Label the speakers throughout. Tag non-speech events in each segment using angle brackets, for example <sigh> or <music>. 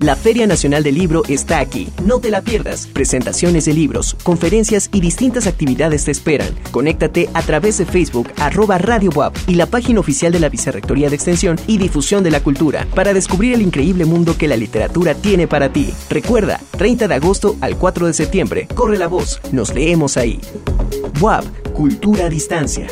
Speaker 1: La Feria Nacional del Libro está aquí. No te la pierdas. Presentaciones de libros, conferencias y distintas actividades te esperan. Conéctate a través de Facebook arroba Radio WAP y la página oficial de la Vicerrectoría de Extensión y Difusión de la Cultura para descubrir el increíble mundo que la literatura tiene para ti. Recuerda, 30 de agosto al 4 de septiembre. Corre la voz. Nos leemos ahí. WAP, Cultura a Distancia.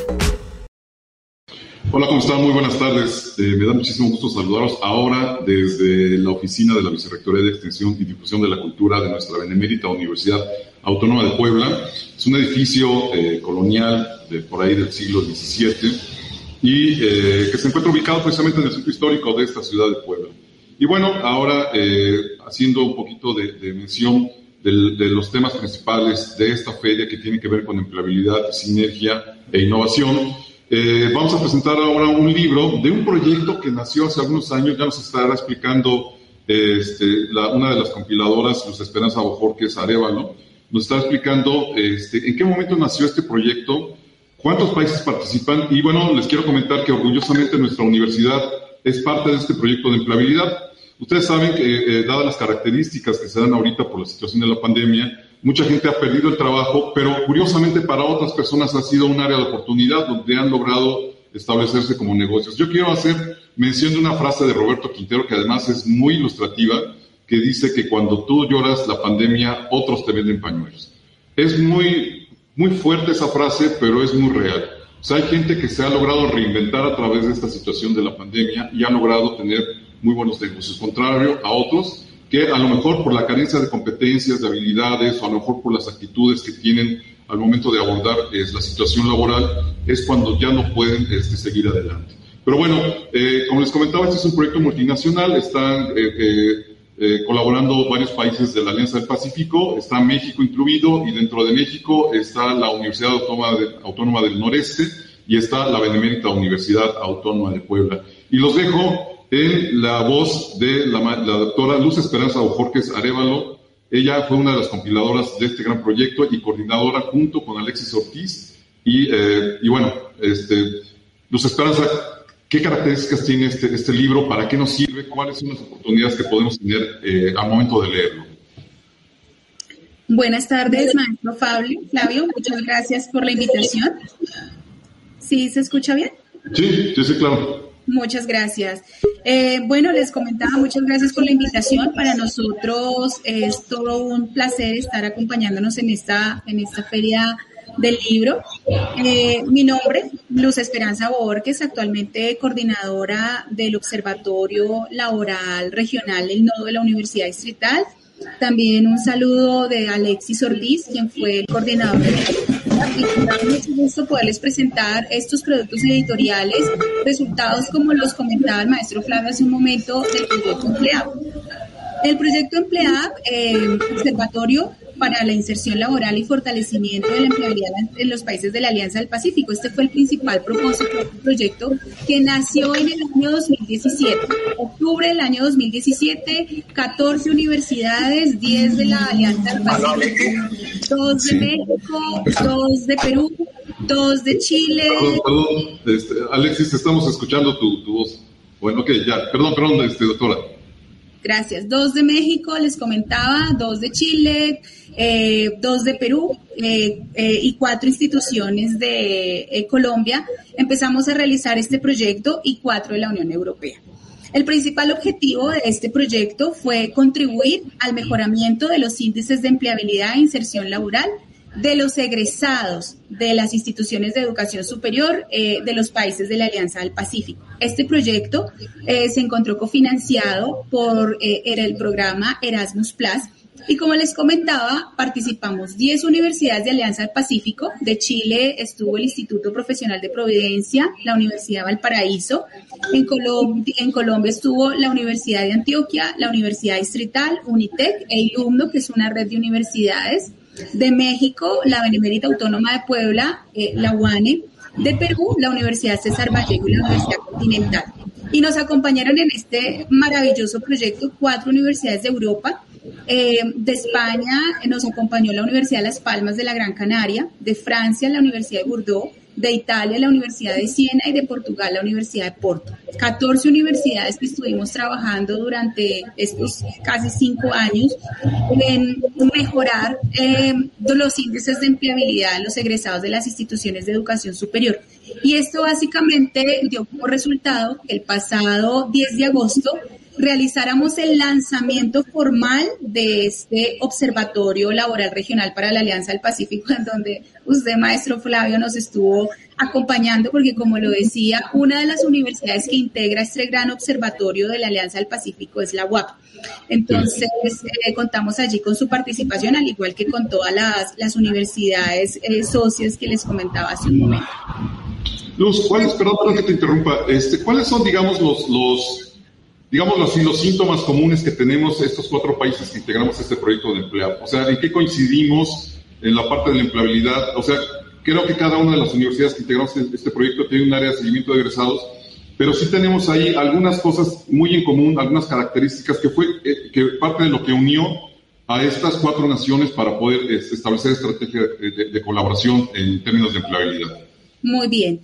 Speaker 2: Hola, ¿cómo están? Muy buenas tardes. Eh, me da muchísimo gusto saludaros ahora desde la oficina de la Vicerrectoría de Extensión y Difusión de la Cultura de nuestra Benemérita Universidad Autónoma de Puebla. Es un edificio eh, colonial de por ahí del siglo XVII y eh, que se encuentra ubicado precisamente en el centro histórico de esta ciudad de Puebla. Y bueno, ahora haciendo un poquito de, de mención de los temas principales de esta feria que tiene que ver con empleabilidad, sinergia e innovación. Eh, vamos a presentar ahora un libro de un proyecto que nació hace algunos años, ya nos estará explicando este, una de las compiladoras, Luz Esperanza Bojorques Arevalo, nos está explicando este, en qué momento nació este proyecto, cuántos países participan y bueno, les quiero comentar que orgullosamente nuestra universidad es parte de este proyecto de empleabilidad. Ustedes saben que, eh, dadas las características que se dan ahorita por la situación de la pandemia, Mucha gente ha perdido el trabajo, pero curiosamente para otras personas ha sido un área de oportunidad donde han logrado establecerse como negocios. Yo quiero hacer mención de una frase de Roberto Quintero que además es muy ilustrativa, que dice que cuando tú lloras la pandemia, otros te venden pañuelos. Es muy, muy fuerte esa frase, pero es muy real. O sea, hay gente que se ha logrado reinventar a través de esta situación de la pandemia y ha logrado tener muy buenos negocios, contrario a otros que a lo mejor por la carencia de competencias, de habilidades, o a lo mejor por las actitudes que tienen al momento de abordar es, la situación laboral, es cuando ya no pueden este, seguir adelante. Pero bueno, eh, como les comentaba, este es un proyecto multinacional, están eh, eh, colaborando varios países de la Alianza del Pacífico, está México incluido, y dentro de México está la Universidad Autónoma, Autónoma del Noreste y está la Benemérita Universidad Autónoma de Puebla. Y los dejo en la voz de la, doctora Luz Esperanza Ojorques Arevalo. Ella fue una de las compiladoras de este gran proyecto y coordinadora junto con Alexis Ortiz. Y, eh, bueno, este, Luz Esperanza, ¿qué características tiene este, este libro? ¿Para qué nos sirve? ¿Cuáles son las oportunidades que podemos tener eh, al momento de leerlo?
Speaker 3: Buenas tardes, maestro Fabio. Flavio, muchas gracias por la invitación. ¿Sí se escucha bien?
Speaker 2: Sí, sí, sí, claro.
Speaker 3: Muchas gracias. Eh, bueno, les comentaba, muchas gracias por la invitación. Para nosotros es todo un placer estar acompañándonos en esta, en esta feria del libro. Eh, mi nombre, Luz Esperanza Borges, actualmente coordinadora del Observatorio Laboral Regional del Nodo de la Universidad Distrital. También un saludo de Alexis Ortiz, quien fue el coordinador de y mucho gusto poderles presentar estos productos editoriales, resultados como los comentaba el maestro Flavio hace un momento del proyecto Empleado. El proyecto Empleado, eh, Observatorio para la inserción laboral y fortalecimiento de la empleabilidad en los países de la Alianza del Pacífico. Este fue el principal propósito del proyecto que nació en el año 2017. Octubre del año 2017, 14 universidades, 10 de la Alianza del Pacífico, 2 de México, 2 de Perú, 2 de Chile.
Speaker 2: Perdón, perdón, este, Alexis, estamos escuchando tu, tu voz. Bueno, ok, ya, perdón, perdón, este, doctora.
Speaker 3: Gracias. Dos de México, les comentaba, dos de Chile, eh, dos de Perú eh, eh, y cuatro instituciones de Colombia. Empezamos a realizar este proyecto y cuatro de la Unión Europea. El principal objetivo de este proyecto fue contribuir al mejoramiento de los índices de empleabilidad e inserción laboral de los egresados de las instituciones de educación superior eh, de los países de la Alianza del Pacífico. Este proyecto eh, se encontró cofinanciado por eh, era el programa Erasmus Plus y como les comentaba, participamos 10 universidades de Alianza del Pacífico. De Chile estuvo el Instituto Profesional de Providencia, la Universidad Valparaíso. En, en Colombia estuvo la Universidad de Antioquia, la Universidad Distrital, Unitec e Ilumno, que es una red de universidades de México, la Benemérita Autónoma de Puebla, eh, la UANE, de Perú, la Universidad César Vallejo y la Universidad Continental. Y nos acompañaron en este maravilloso proyecto cuatro universidades de Europa. Eh, de España nos acompañó la Universidad de Las Palmas de la Gran Canaria, de Francia la Universidad de Bordeaux, de Italia la Universidad de Siena y de Portugal la Universidad de Porto. 14 universidades que estuvimos trabajando durante estos casi cinco años en mejorar eh, los índices de empleabilidad de los egresados de las instituciones de educación superior. Y esto básicamente dio como resultado que el pasado 10 de agosto realizáramos el lanzamiento formal de este Observatorio Laboral Regional para la Alianza del Pacífico, en donde usted, maestro Flavio, nos estuvo acompañando, porque como lo decía, una de las universidades que integra este gran observatorio de la Alianza del Pacífico es la UAP. Entonces, eh, contamos allí con su participación, al igual que con todas las, universidades eh, socias que les comentaba hace un momento.
Speaker 2: Luz, ¿cuáles, perdón, que te interrumpa, este, ¿cuáles son, digamos, los, los digamos así, los síntomas comunes que tenemos estos cuatro países que integramos este proyecto de empleo? O sea, ¿en qué coincidimos en la parte de la empleabilidad? O sea, creo que cada una de las universidades que integramos este proyecto tiene un área de seguimiento de egresados, pero sí tenemos ahí algunas cosas muy en común, algunas características que fue eh, que parte de lo que unió a estas cuatro naciones para poder este, establecer estrategias de colaboración en términos de empleabilidad.
Speaker 3: Muy bien.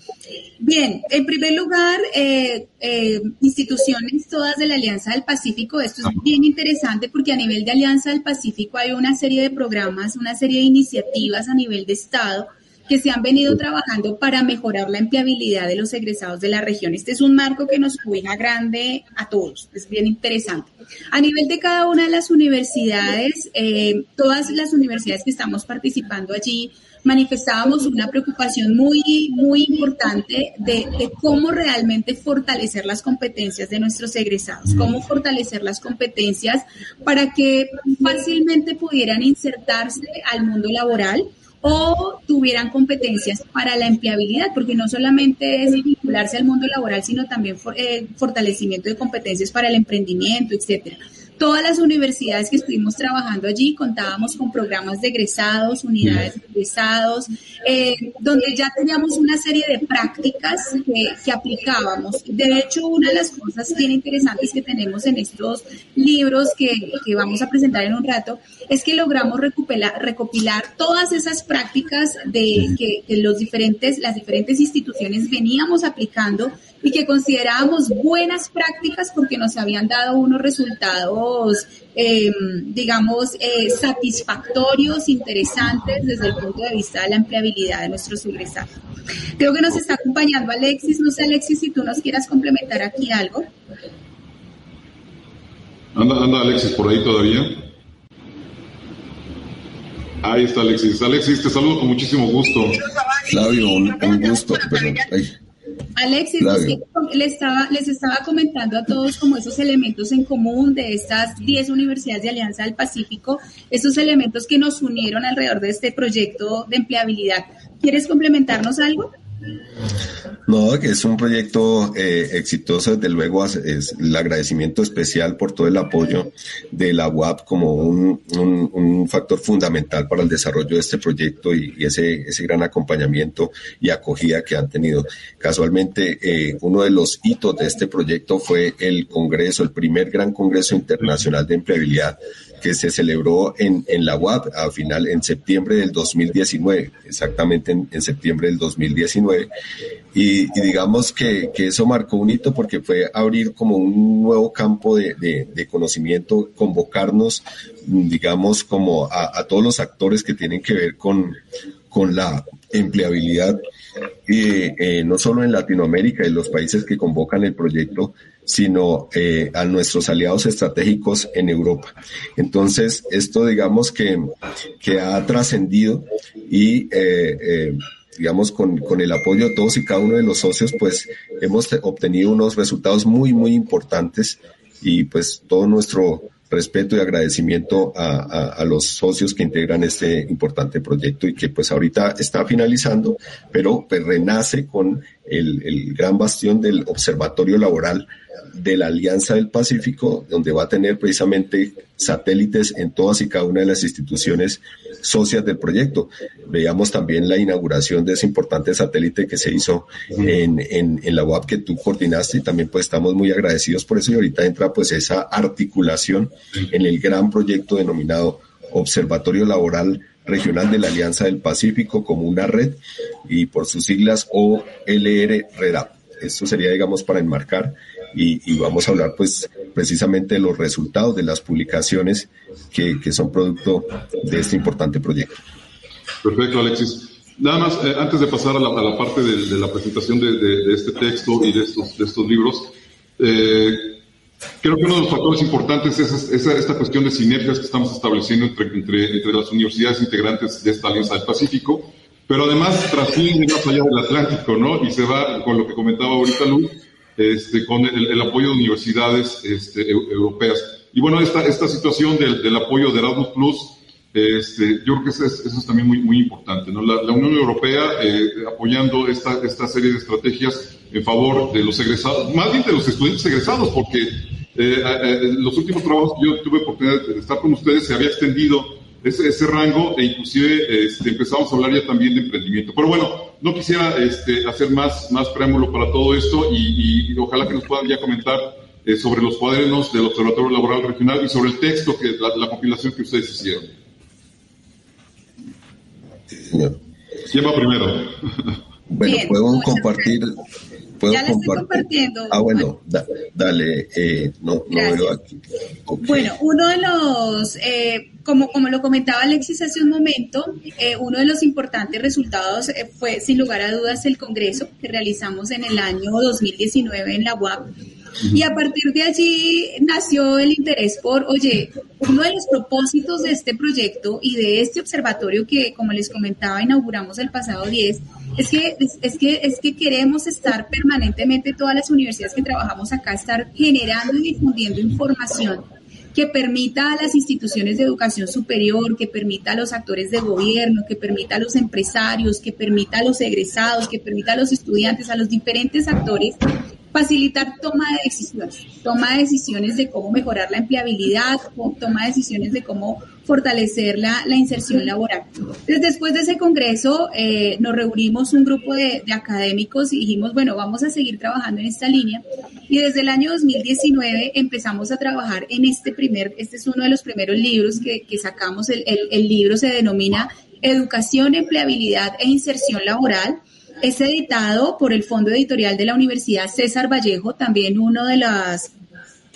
Speaker 3: Bien, en primer lugar, eh, eh, instituciones todas de la Alianza del Pacífico, esto es bien interesante porque a nivel de Alianza del Pacífico hay una serie de programas, una serie de iniciativas a nivel de Estado que se han venido trabajando para mejorar la empleabilidad de los egresados de la región. Este es un marco que nos cuida grande a todos, es bien interesante. A nivel de cada una de las universidades, eh, todas las universidades que estamos participando allí, manifestábamos una preocupación muy, muy importante de, cómo realmente fortalecer las competencias de nuestros egresados, cómo fortalecer las competencias para que fácilmente pudieran insertarse al mundo laboral o tuvieran competencias para la empleabilidad, porque no solamente es vincularse al mundo laboral, sino también eh, fortalecimiento de competencias para el emprendimiento, etcétera. Todas las universidades que estuvimos trabajando allí contábamos con programas de egresados, unidades de egresados, eh, donde ya teníamos una serie de prácticas que, aplicábamos. De hecho, una de las cosas bien interesantes que tenemos en estos libros que, que vamos a presentar en un rato es que logramos recopilar, recopilar todas esas prácticas de que, que los diferentes, las diferentes instituciones veníamos aplicando y que considerábamos buenas prácticas porque nos habían dado unos resultados, em, digamos, eh, satisfactorios, interesantes desde el punto de vista de la empleabilidad de nuestros egresados. Creo que nos está acompañando Alexis. No sé, Alexis, si tú nos quieras complementar aquí algo.
Speaker 2: Anda, anda Alexis por ahí todavía. Ahí está Alexis. Alexis, te saludo con muchísimo gusto.
Speaker 4: Flavio, un, gusto. Perdón.
Speaker 3: Alexis, les, estaba, les estaba comentando a todos como esos elementos en común de estas 10 universidades de Alianza del Pacífico, esos elementos que nos unieron alrededor de este proyecto de empleabilidad. ¿Quieres complementarnos algo?
Speaker 4: No, que es un proyecto eh, exitoso, desde luego el agradecimiento especial por todo el apoyo de la UAP como un, factor fundamental para el desarrollo de este proyecto y, ese, ese gran acompañamiento y acogida que han tenido. Casualmente, eh, uno de los hitos de este proyecto fue el Congreso, el primer gran Congreso Internacional de Empleabilidad que se celebró en, en la UAP a final, en septiembre del 2019, exactamente en, septiembre del 2019. Y, digamos que, que, eso marcó un hito porque fue abrir como un nuevo campo de, de, conocimiento, convocarnos, digamos, como a, todos los actores que tienen que ver con, con la empleabilidad, eh, no solo en Latinoamérica y los países que convocan el proyecto, sino eh, a nuestros aliados estratégicos en Europa. Entonces, esto digamos que, que ha trascendido y eh, eh, digamos, con, con, el apoyo de todos y cada uno de los socios, pues hemos obtenido unos resultados muy, muy importantes y pues todo nuestro respeto y agradecimiento a, a, los socios que integran este importante proyecto y que pues ahorita está finalizando, pero pues renace con el, el gran bastión del observatorio laboral de la Alianza del Pacífico, donde va a tener precisamente satélites en todas y cada una de las instituciones socias del proyecto. Veíamos también la inauguración de ese importante satélite que se hizo en, en, la UAP que tú coordinaste y también pues estamos muy agradecidos por eso y ahorita entra pues esa articulación en el gran proyecto denominado Observatorio Laboral Regional de la Alianza del Pacífico como una red y por sus siglas OLR REDAP. Esto sería, digamos, para enmarcar y, vamos a hablar pues precisamente de los resultados de las publicaciones que, son producto de este importante proyecto.
Speaker 2: Perfecto, Alexis. Nada más, eh, antes de pasar a la, parte de, la presentación de, este texto y de estos, de estos libros, eh, creo que uno de los factores importantes es, esta cuestión de sinergias que estamos estableciendo entre, entre, entre, las universidades integrantes de esta Alianza del Pacífico, pero además trasciende más allá del Atlántico, ¿no? Y se va con lo que comentaba ahorita Lu, este, con el, apoyo de universidades este, europeas. Y bueno, esta, esta situación del, del apoyo de Erasmus Plus, este, yo creo que eso es, también muy, muy importante. ¿no? La, Unión Europea eh, apoyando esta, esta serie de estrategias en favor de los egresados, más bien de los estudiantes egresados, porque eh, eh, los últimos trabajos que yo tuve oportunidad de estar con ustedes se había extendido ese, ese rango e inclusive este, empezamos a hablar ya también de emprendimiento. Pero bueno, no quisiera este, hacer más, más preámbulo para todo esto y, ojalá que nos puedan ya comentar eh, sobre los cuadernos del Observatorio Laboral Regional y sobre el texto, que la, compilación que ustedes hicieron.
Speaker 4: Sí, señor.
Speaker 2: ¿Quién va primero?
Speaker 4: Bueno, puedo compartir
Speaker 3: ya la estoy compartiendo.
Speaker 4: Ah, bueno, dale, eh, no, no veo aquí.
Speaker 3: Bueno, uno de los, eh, como, como lo comentaba Alexis hace un momento, eh, uno de los importantes resultados fue, sin lugar a dudas, el congreso que realizamos en el año 2019 en la UAP. Y a partir de allí nació el interés por, oye, uno de los propósitos de este proyecto y de este observatorio que, como les comentaba, inauguramos el pasado 10, es que, es, que, es que queremos estar permanentemente, todas las universidades que trabajamos acá, estar generando y difundiendo información que permita a las instituciones de educación superior, que permita a los actores de gobierno, que permita a los empresarios, que permita a los egresados, que permita a los estudiantes, a los diferentes actores facilitar toma de decisiones, toma de decisiones de cómo mejorar la empleabilidad, toma de decisiones de cómo fortalecer la, la inserción laboral. Entonces, después de ese congreso, eh, nos reunimos un grupo de, de, académicos y dijimos, bueno, vamos a seguir trabajando en esta línea. Y desde el año 2019 empezamos a trabajar en este primer, este es uno de los primeros libros que, que sacamos, el, el, el libro se denomina Educación, Empleabilidad e Inserción Laboral es editado por el Fondo Editorial de la Universidad César Vallejo, también uno de las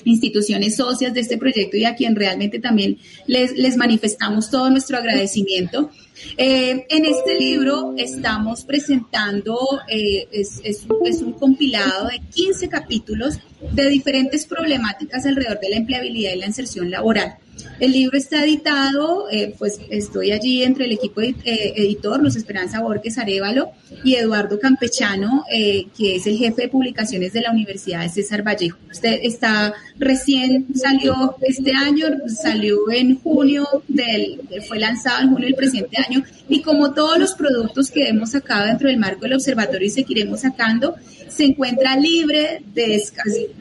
Speaker 3: instituciones socias de este proyecto y a quien realmente también les, les manifestamos todo nuestro agradecimiento. Eh, en este libro estamos presentando, eh, es, es, un compilado de 15 capítulos de diferentes problemáticas alrededor de la empleabilidad y la inserción laboral. El libro está editado, eh, pues estoy allí entre el equipo eh, editor, Luz Esperanza Borges Arevalo y Eduardo Campechano, eh, que es el jefe de publicaciones de la Universidad de César Vallejo. Usted está recién, salió este año, salió en junio, del, fue lanzado en junio del presente año, y como todos los productos que hemos sacado dentro del marco del observatorio y seguiremos sacando, se encuentra libre, de,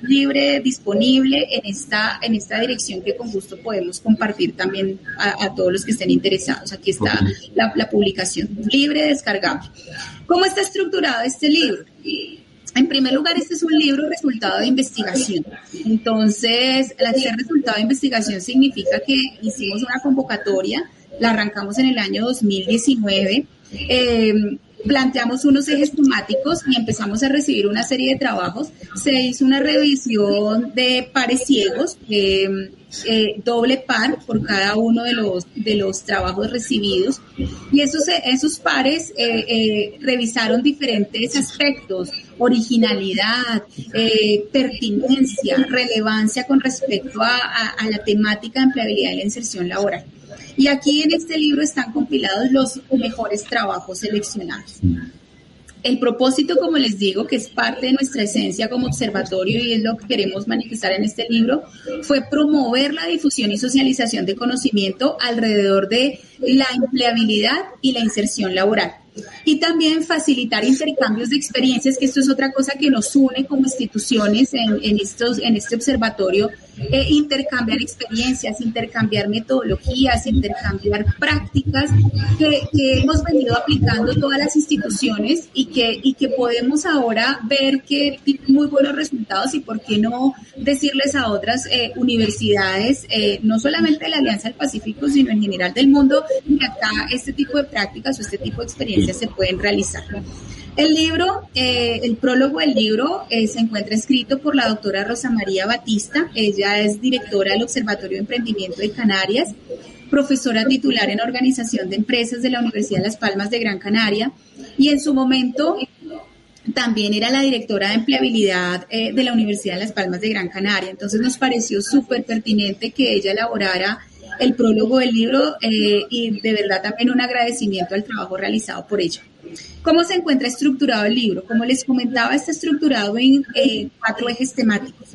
Speaker 3: libre, disponible en esta, en esta dirección que con gusto podemos compartir también a, todos los que estén interesados. Aquí está la, publicación, libre, descargable. ¿Cómo está estructurado este libro? En primer lugar, este es un libro resultado de investigación. Entonces, el ser resultado de investigación significa que hicimos una convocatoria, la arrancamos en el año 2019. Eh, planteamos unos ejes temáticos y empezamos a recibir una serie de trabajos. Se hizo una revisión de pares ciegos, eh, eh, doble par por cada uno de los, de los trabajos recibidos. Y esos, esos pares eh, revisaron diferentes aspectos, originalidad, pertinencia, relevancia con respecto a, a la temática de empleabilidad y la inserción laboral. Y aquí en este libro están compilados los mejores trabajos seleccionados. El propósito, como les digo, que es parte de nuestra esencia como observatorio y es lo que queremos manifestar en este libro, fue promover la difusión y socialización de conocimiento alrededor de la empleabilidad y la inserción laboral. Y también facilitar intercambios de experiencias, que esto es otra cosa que nos une como instituciones en, en estos, en este observatorio, eh, intercambiar experiencias, intercambiar metodologías, intercambiar prácticas que, hemos venido aplicando todas las instituciones y que, y que podemos ahora ver que muy buenos resultados y por qué no decirles a otras eh, universidades, eh, no solamente de la Alianza del Pacífico, sino en general del mundo, que acá este tipo de prácticas o este tipo de experiencias se pueden realizar. El libro, eh, el prólogo del libro eh, se encuentra escrito por la doctora Rosa María Batista. Ella es directora del Observatorio de Emprendimiento de Canarias, profesora titular en Organización de Empresas de la Universidad de Las Palmas de Gran Canaria y en su momento también era la directora de empleabilidad eh, de la Universidad de Las Palmas de Gran Canaria. Entonces nos pareció súper pertinente que ella elaborara el prólogo del libro y de verdad también un agradecimiento al trabajo realizado por ella. ¿Cómo se encuentra estructurado el libro? Como les comentaba, está estructurado en eh, cuatro ejes temáticos.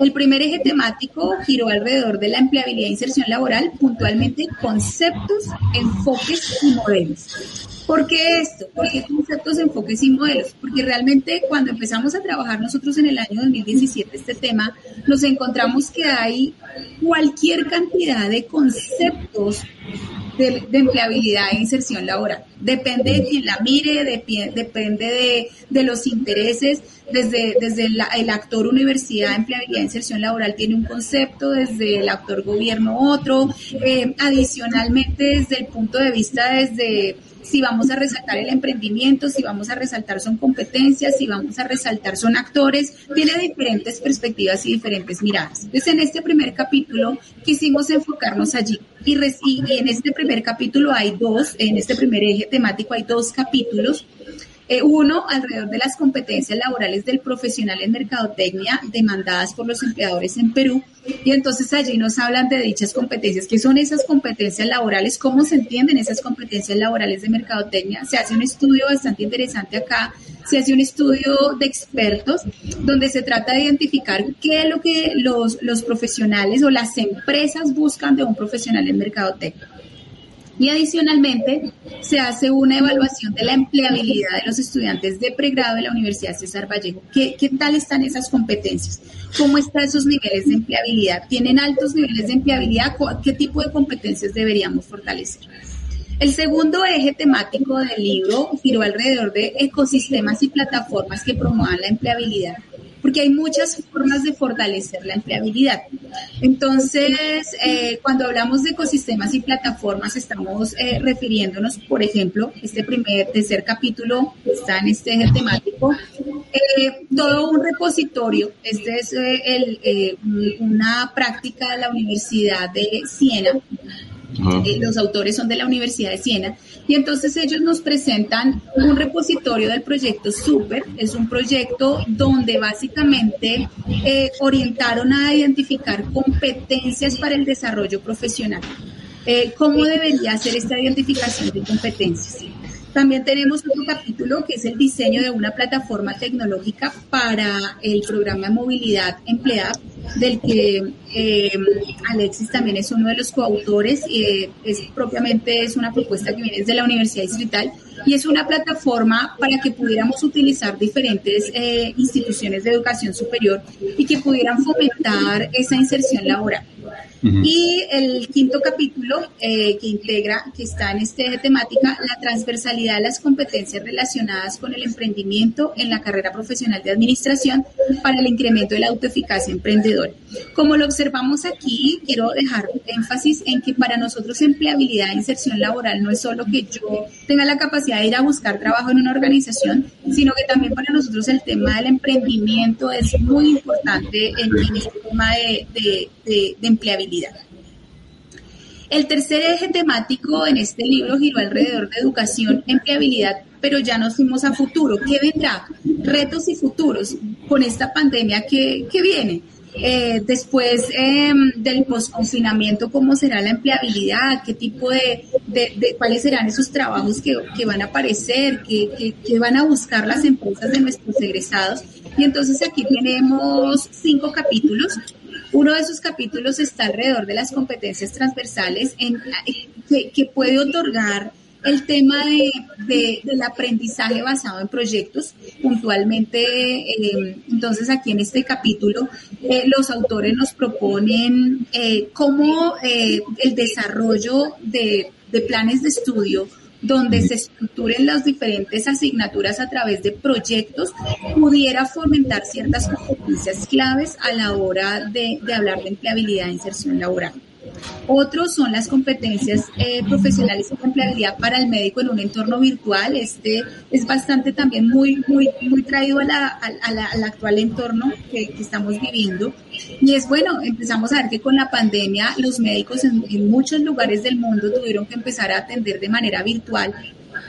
Speaker 3: El primer eje temático giró alrededor de la empleabilidad e inserción laboral, puntualmente conceptos, enfoques y modelos. ¿Por qué esto? ¿Por qué conceptos, enfoques y modelos? Porque realmente cuando empezamos a trabajar nosotros en el año 2017 este tema, nos encontramos que hay cualquier cantidad de conceptos de, empleabilidad e inserción laboral. Depende de quien la mire, depende de, los intereses. Desde, desde el actor universidad, empleabilidad e inserción laboral tiene un concepto, desde el actor gobierno otro. Eh, adicionalmente, desde el punto de vista desde si vamos a resaltar el emprendimiento, si vamos a resaltar son competencias, si vamos a resaltar son actores, tiene diferentes perspectivas y diferentes miradas. Entonces, en este primer capítulo quisimos enfocarnos allí y, en este primer capítulo hay dos, en este primer eje temático hay dos capítulos uno, alrededor de las competencias laborales del profesional en mercadotecnia demandadas por los empleadores en Perú. Y entonces allí nos hablan de dichas competencias. ¿Qué son esas competencias laborales? ¿Cómo se entienden esas competencias laborales de mercadotecnia? Se hace un estudio bastante interesante acá. Se hace un estudio de expertos donde se trata de identificar qué es lo que los, los profesionales o las empresas buscan de un profesional en mercadotecnia. Y adicionalmente, se hace una evaluación de la empleabilidad de los estudiantes de pregrado de la Universidad César Vallejo. ¿Qué, qué tal están esas competencias? ¿Cómo están esos niveles de empleabilidad? ¿Tienen altos niveles de empleabilidad? ¿Qué tipo de competencias deberíamos fortalecer? El segundo eje temático del libro giró alrededor de ecosistemas y plataformas que promuevan la empleabilidad porque hay muchas formas de fortalecer la empleabilidad. Entonces, eh, cuando hablamos de ecosistemas y plataformas, estamos eh, refiriéndonos, por ejemplo, este primer, tercer capítulo está en este eje temático, eh, todo un repositorio, este es una práctica de la Universidad de Siena, los autores son de la Universidad de Siena, y entonces ellos nos presentan un repositorio del proyecto Super. Es un proyecto donde básicamente eh, orientaron a identificar competencias para el desarrollo profesional. Eh, ¿Cómo debería ser esta identificación de competencias? También tenemos otro capítulo que es el diseño de una plataforma tecnológica para el programa de movilidad empleada, del que eh, Alexis también es uno de los coautores. Eh, es propiamente es una propuesta que viene desde la Universidad Distrital y es una plataforma para que pudiéramos utilizar diferentes eh, instituciones de educación superior y que pudieran fomentar esa inserción laboral. Y el quinto capítulo eh, que integra, que está en este temática, la transversalidad de las competencias relacionadas con el emprendimiento en la carrera profesional de administración para el incremento de la autoeficacia emprendedora. Como lo observamos aquí, quiero dejar énfasis en que para nosotros empleabilidad e inserción laboral no es solo que yo tenga la capacidad de ir a buscar trabajo en una organización, sino que también para nosotros el tema del emprendimiento es muy importante en, en este tema de, de, de, de empleabilidad. El tercer eje temático en este libro giró alrededor de educación, empleabilidad, pero ya nos fuimos a futuro. ¿Qué vendrá? Retos y futuros con esta pandemia que, que viene. Eh, después eh, del posconfinamiento, cómo será la empleabilidad, qué tipo de, de, cuáles serán esos trabajos que, que van a aparecer, qué, qué, van a buscar las empresas de nuestros egresados. Y entonces aquí tenemos cinco capítulos uno de esos capítulos está alrededor de las competencias transversales que puede otorgar el tema de, del aprendizaje basado en proyectos. Puntualmente, eh, entonces aquí en este capítulo, eh, los autores nos proponen eh, cómo el desarrollo de, de planes de estudio donde se estructuren las diferentes asignaturas a través de proyectos, pudiera fomentar ciertas competencias claves a la hora de, de hablar de empleabilidad e inserción laboral. Otros son las competencias eh, profesionales de empleabilidad para el médico en un entorno virtual. Este es bastante también muy, muy, muy traído al actual entorno que, que, estamos viviendo. Y es bueno, empezamos a ver que con la pandemia los médicos en, en muchos lugares del mundo tuvieron que empezar a atender de manera virtual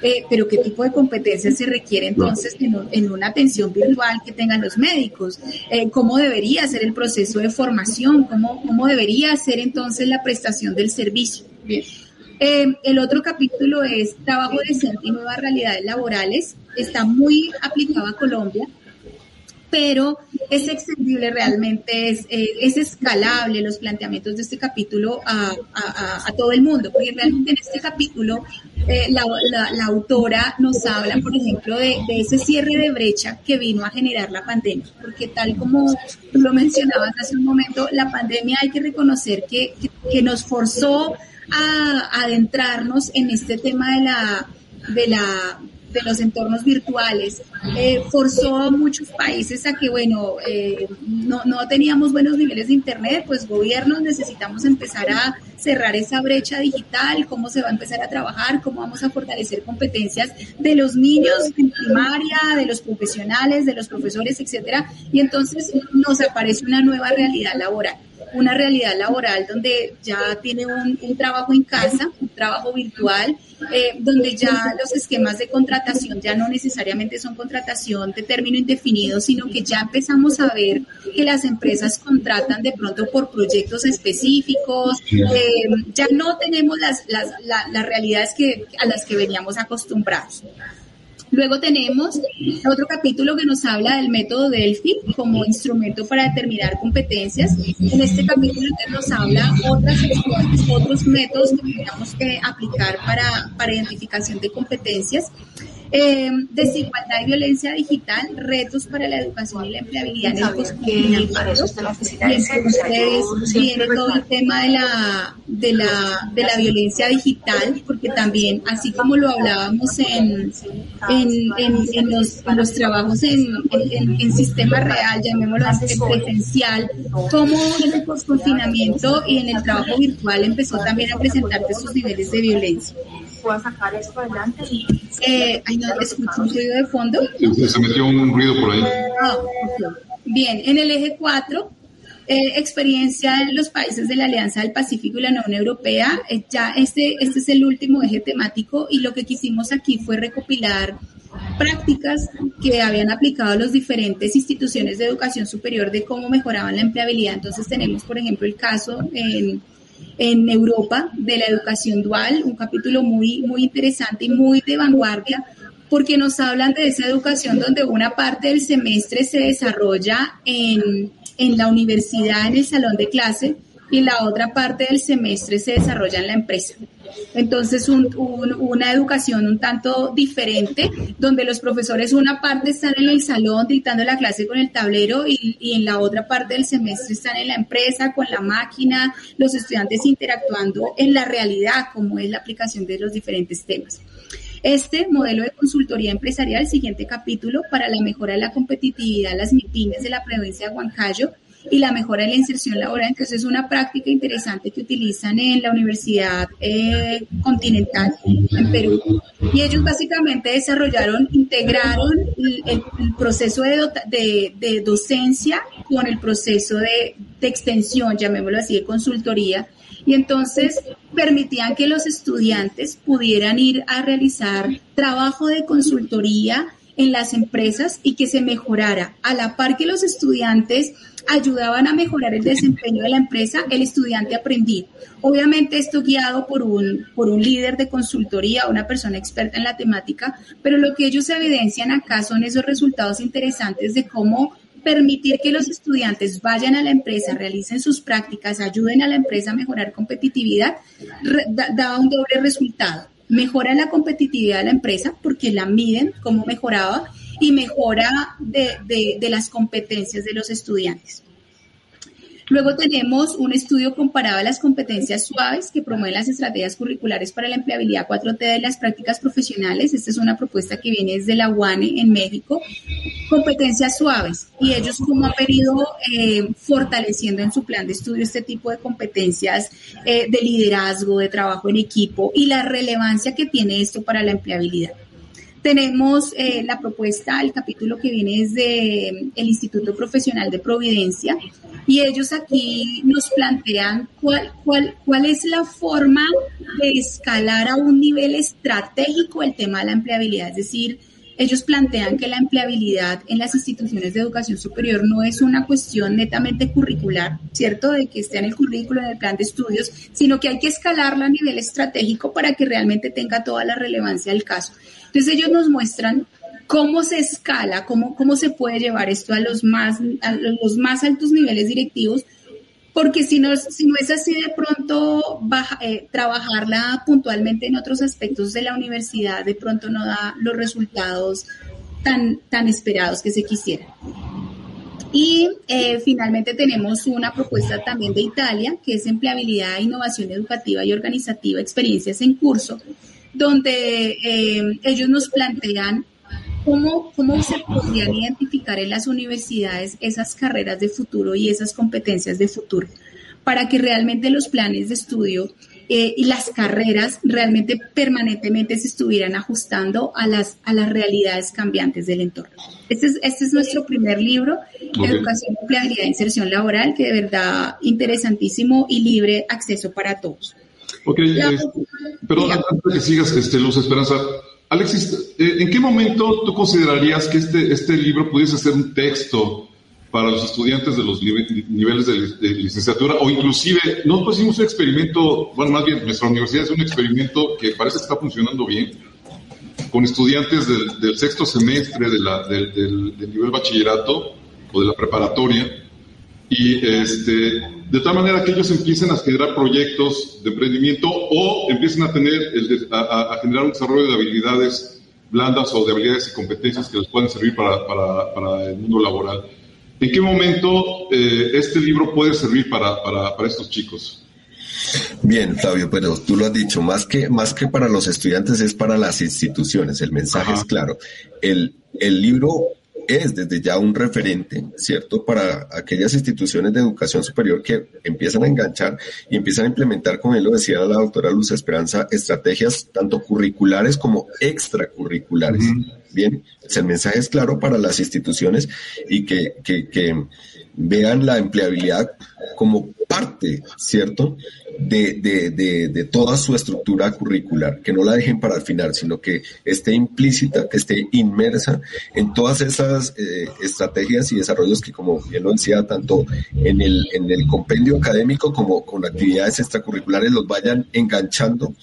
Speaker 3: eh, pero qué tipo de competencias se requiere entonces en, una atención virtual que tengan los médicos, eh, cómo debería ser el proceso de formación, cómo, cómo debería ser entonces la prestación del servicio. Bien. Eh, el otro capítulo es trabajo decente y nuevas realidades laborales. Está muy aplicado a Colombia pero es extendible realmente, es, eh, es escalable los planteamientos de este capítulo a, a, todo el mundo, porque realmente en este capítulo eh, la, la, autora nos habla, por ejemplo, de, de, ese cierre de brecha que vino a generar la pandemia, porque tal como lo mencionabas hace un momento, la pandemia hay que reconocer que, que, nos forzó a adentrarnos en este tema de la de la de los entornos virtuales, eh, forzó a muchos países a que, bueno, eh, no, no teníamos buenos niveles de Internet, pues gobiernos necesitamos empezar a cerrar esa brecha digital, cómo se va a empezar a trabajar, cómo vamos a fortalecer competencias de los niños en primaria, de los profesionales, de los profesores, etcétera, y entonces nos aparece una nueva realidad laboral una realidad laboral donde ya tiene un, un trabajo en casa, un trabajo virtual, eh, donde ya los esquemas de contratación ya no necesariamente son contratación de término indefinido, sino que ya empezamos a ver que las empresas contratan de pronto por proyectos específicos, eh, ya no tenemos las, las, las realidades que, a las que veníamos acostumbrados. Luego tenemos otro capítulo que nos habla del método Delphi como instrumento para determinar competencias. En este capítulo nos habla otras otros métodos que tenemos que aplicar para, para identificación de competencias. Eh, desigualdad y violencia digital, retos para la educación y la empleabilidad en el postconfinamiento. Y viene todo el tema de la, de la, de la violencia digital, porque también, así como lo hablábamos en, en, en, los, en los trabajos en, en, sistema real, llamémoslo así, presencial, como en el postconfinamiento y en el trabajo virtual empezó también a presentarse sus niveles de violencia pueda sacar esto adelante y... Eh, ay, no, escucho un ruido de fondo.
Speaker 2: Se, metió un ruido por ahí.
Speaker 3: Ah, Bien, en el eje 4, eh, experiencia en los países de la Alianza del Pacífico y la Unión Europea, eh, ya este, este es el último eje temático y lo que quisimos aquí fue recopilar prácticas que habían aplicado las diferentes instituciones de educación superior de cómo mejoraban la empleabilidad. Entonces tenemos, por ejemplo, el caso en en Europa de la educación dual, un capítulo muy, muy interesante y muy de vanguardia, porque nos hablan de esa educación donde una parte del semestre se desarrolla en, en la universidad, en el salón de clase, y la otra parte del semestre se desarrolla en la empresa. Entonces, una educación un tanto diferente, donde los profesores una parte están en el salón dictando la clase con el tablero y, en la otra parte del semestre están en la empresa, con la máquina, los estudiantes interactuando en la realidad, como es la aplicación de los diferentes temas. Este modelo de consultoría empresarial, siguiente capítulo, para la mejora de la competitividad las MIPIMES de la provincia de Huancayo, y la mejora de la inserción laboral. Entonces es una práctica interesante que utilizan en la Universidad eh, Continental en Perú. Y ellos básicamente desarrollaron, integraron el, proceso de, de, de, docencia con el proceso de, de extensión, llamémoslo así, de consultoría. Y entonces permitían que los estudiantes pudieran ir a realizar trabajo de consultoría en las empresas y que se mejorara a la par que los estudiantes ayudaban a mejorar el desempeño de la empresa, el estudiante aprendía. Obviamente esto guiado por un, por un líder de consultoría, una persona experta en la temática, pero lo que ellos evidencian acá son esos resultados interesantes de cómo permitir que los estudiantes vayan a la empresa, realicen sus prácticas, ayuden a la empresa a mejorar competitividad, da, da un doble resultado mejora la competitividad de la empresa porque la miden cómo mejoraba y mejora de, de las competencias de los estudiantes. Luego tenemos un estudio comparado a las competencias suaves que promueven las estrategias curriculares para la empleabilidad 4T de las prácticas profesionales. Esta es una propuesta que viene desde la UANE en México. Competencias suaves. Y ellos como han venido eh, fortaleciendo en su plan de estudio este tipo de competencias eh, de liderazgo, de trabajo en equipo y la relevancia que tiene esto para la empleabilidad. Tenemos eh, la propuesta, el capítulo que viene desde el Instituto Profesional de Providencia y ellos aquí nos plantean cuál, cuál, cuál es la forma de escalar a un nivel estratégico el tema de la empleabilidad, es decir, ellos plantean que la empleabilidad en las instituciones de educación superior no es una cuestión netamente curricular, ¿cierto? De que esté en el currículo, en el plan de estudios, sino que hay que escalarla a nivel estratégico para que realmente tenga toda la relevancia del caso. Entonces ellos nos muestran cómo se escala, cómo, cómo se puede llevar esto a los más, a los más altos niveles directivos, porque si no, si no es así, de pronto eh, trabajarla puntualmente en otros aspectos de la universidad de pronto no da los resultados tan, tan esperados que se quisieran. Y eh, finalmente tenemos una propuesta también de Italia, que es empleabilidad, innovación educativa y organizativa, experiencias en curso, donde eh, ellos nos plantean cómo, cómo se podrían identificar en las universidades esas carreras de futuro y esas competencias de futuro, para que realmente los planes de estudio eh, y las carreras realmente permanentemente se estuvieran ajustando a las, a las realidades cambiantes del entorno. Este es, este es nuestro primer libro, Educación, Empleabilidad e Inserción Laboral, que de verdad interesantísimo y libre acceso para todos.
Speaker 2: Ok, eh, perdón, antes de que sigas, este, Luz Esperanza, Alexis, eh, ¿en qué momento tú considerarías que este, este libro pudiese ser un texto para los estudiantes de los niveles de, licenciatura o inclusive, no pusimos un experimento, bueno, más bien nuestra universidad es un experimento que parece que está funcionando bien, con estudiantes del, sexto semestre de la, del, del nivel bachillerato o de la preparatoria, y este, de tal manera que ellos empiecen a generar proyectos de emprendimiento o empiecen a tener a, generar un desarrollo de habilidades blandas o de habilidades y competencias que les pueden servir para, para, para el mundo laboral. ¿En qué momento eh, este libro puede servir para, para, para estos chicos?
Speaker 4: Bien, Flavio, pero tú lo has dicho, más que, más que para los estudiantes es para las instituciones, el mensaje es claro. El, el libro es desde ya un referente, ¿cierto?, para aquellas instituciones de educación superior que empiezan a enganchar y empiezan a implementar, como él lo decía la doctora Luz Esperanza, estrategias tanto curriculares como extracurriculares. Bien, el mensaje es claro para las instituciones y que, que, que vean la empleabilidad como parte, ¿cierto?, de, de, de, de, toda su estructura curricular, que no la dejen para el final, sino que esté implícita, que esté inmersa en todas esas eh, estrategias y desarrollos que, como bien lo decía, tanto en el, en el compendio académico como con actividades extracurriculares los vayan enganchando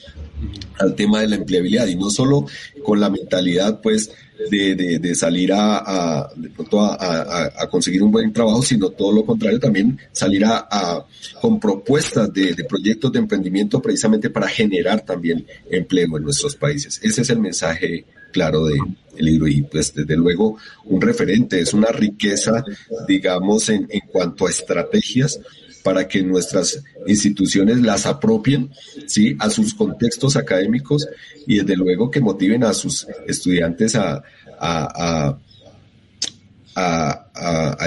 Speaker 4: al tema de la empleabilidad y no solo con la mentalidad, pues, de, de, salir a, de pronto a, conseguir un buen trabajo, sino todo lo contrario, también salir a, con propuestas de, proyectos de emprendimiento precisamente para generar también empleo en nuestros países. Ese es el mensaje claro del libro y pues desde luego un referente, es una riqueza, digamos, en, en cuanto a estrategias para que nuestras instituciones las apropien ¿sí? a sus contextos académicos y desde luego que motiven a sus estudiantes a, a,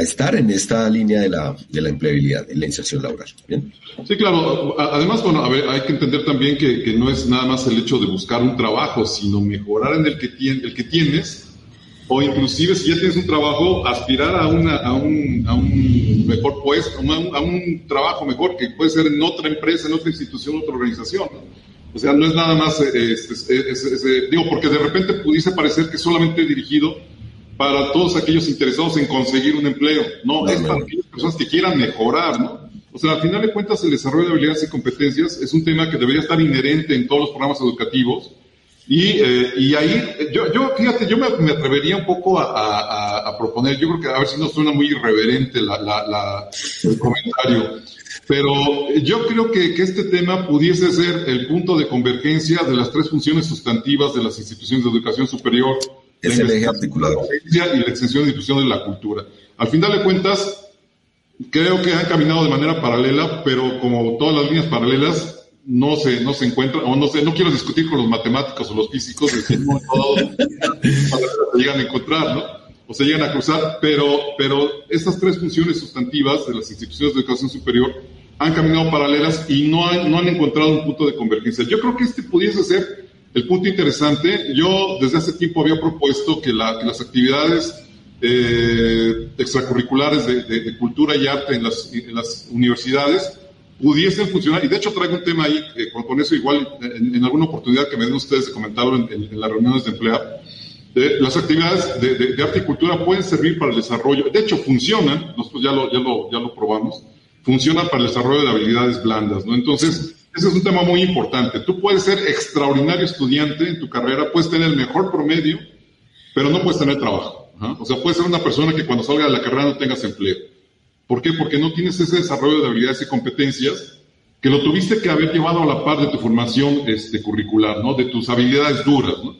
Speaker 4: estar en esta línea de la, de la empleabilidad y la inserción laboral.
Speaker 2: Sí, claro. Además, bueno, a ver, hay que entender también que, que, no es nada más el hecho de buscar un trabajo, sino mejorar en el que, el que tienes o inclusive si ya tienes un trabajo, aspirar a, una, a, un, a un mejor puesto, a un, trabajo mejor que puede ser en otra empresa, en otra institución, otra organización. O sea, no es nada más, eh, este, digo, porque de repente pudiese parecer que solamente dirigido para todos aquellos interesados en conseguir un empleo. No, es para aquellas personas que quieran mejorar, ¿no? O sea, al final de cuentas, el desarrollo de habilidades y competencias es un tema que debería estar inherente en todos los programas educativos Y, eh, y ahí, yo, yo, fíjate, yo me, atrevería un poco a, a, proponer, yo creo que a ver si no suena muy irreverente la, la, el comentario, pero yo creo que, que, este tema pudiese ser el punto de convergencia de las tres funciones sustantivas de las instituciones de educación superior.
Speaker 4: Es el eje articulado.
Speaker 2: Y la extensión y difusión de la cultura. Al final de cuentas, creo que han caminado de manera paralela, pero como todas las líneas paralelas, no se, no se encuentran, o no sé, no quiero discutir con los matemáticos o los físicos de que no se llegan a encontrar, ¿no? O se llegan a cruzar, pero, pero estas tres funciones sustantivas de las instituciones de educación superior han caminado paralelas y no han, no han encontrado un punto de convergencia. Yo creo que este pudiese ser el punto interesante. Yo desde hace tiempo había propuesto que, la, que las actividades eh, extracurriculares de, de, cultura y arte en las, en las universidades pudiesen funcionar, y de hecho traigo un tema ahí, eh, con, eso igual en, alguna oportunidad que me den ustedes de comentarlo en, las reuniones de empleo, las actividades de, de, arte y cultura pueden servir para el desarrollo, de hecho funcionan, nosotros ya lo, ya lo, ya lo probamos, funcionan para el desarrollo de habilidades blandas, ¿no? Entonces, ese es un tema muy importante. Tú puedes ser extraordinario estudiante en tu carrera, puedes tener el mejor promedio, pero no puedes tener trabajo. O sea, puedes ser una persona que cuando salga de la carrera no tengas empleo. ¿Por qué? Porque no tienes ese desarrollo de habilidades y competencias que lo tuviste que haber llevado a la par de tu formación este, curricular, ¿no? De tus habilidades duras, ¿no?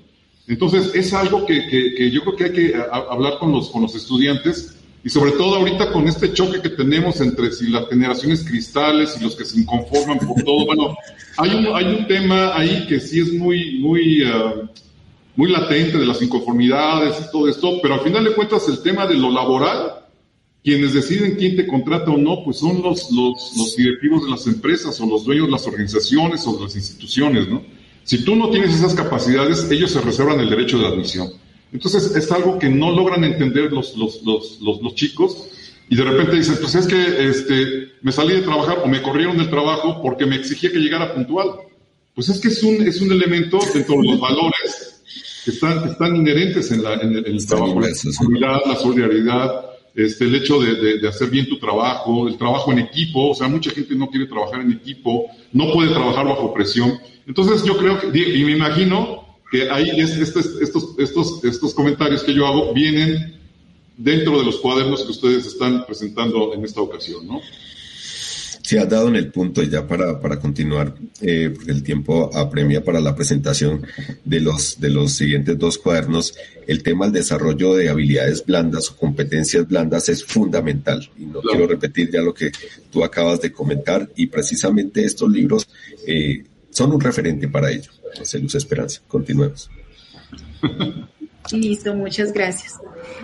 Speaker 2: Entonces, es algo que, que, yo creo que hay que hablar con los, con los estudiantes y sobre todo ahorita con este choque que tenemos entre si las generaciones cristales y los que se inconforman por todo. <laughs> Bueno, hay un, hay un tema ahí que sí es muy, muy, uh, muy latente de las inconformidades y todo esto, pero al final de cuentas el tema de lo laboral quienes deciden quién te contrata o no, pues son los, los, los, directivos de las empresas o los dueños de las organizaciones o de las instituciones, ¿no? Si tú no tienes esas capacidades, ellos se reservan el derecho de admisión. Entonces es algo que no logran entender los, los, los, los, chicos y de repente dicen, pues es que este, me salí de trabajar o me corrieron del trabajo porque me exigía que llegara puntual. Pues es que es un, es un elemento dentro de los valores que están, están inherentes en, la, en el, trabajo. La la solidaridad, este, el hecho de, de, hacer bien tu trabajo, el trabajo en equipo, o sea, mucha gente no quiere trabajar en equipo, no puede trabajar bajo presión. Entonces yo creo que, y me imagino que ahí es, estos, estos, estos, estos comentarios que yo hago vienen dentro de los cuadernos que ustedes están presentando en esta ocasión, ¿no?
Speaker 4: Se ha dado en el punto, ya para, para continuar, eh, porque el tiempo apremia para la presentación de los, de los siguientes dos cuadernos, el tema del desarrollo de habilidades blandas o competencias blandas es fundamental. Y no quiero repetir ya lo que tú acabas de comentar, y precisamente estos libros eh, son un referente para ello. José Luz Esperanza, continuemos. <laughs>
Speaker 3: Listo, muchas gracias.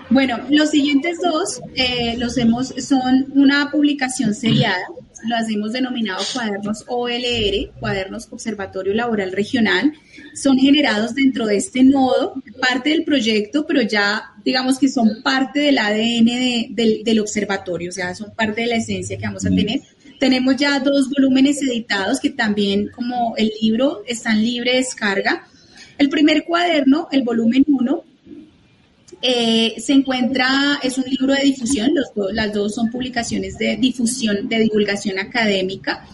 Speaker 3: Bueno, los siguientes dos eh, los hemos, son una publicación seriada, los hemos denominado cuadernos OLR, cuadernos Observatorio Laboral Regional, son generados dentro de este nodo, parte del proyecto, pero ya digamos que son parte del ADN del, observatorio, o sea, son parte de la esencia que vamos a tener. Tenemos ya dos volúmenes editados que también, como el libro, están libre de descarga. El primer cuaderno, el volumen 1, eh, se encuentra, es un libro de difusión, las dos son publicaciones de difusión, de divulgación académica,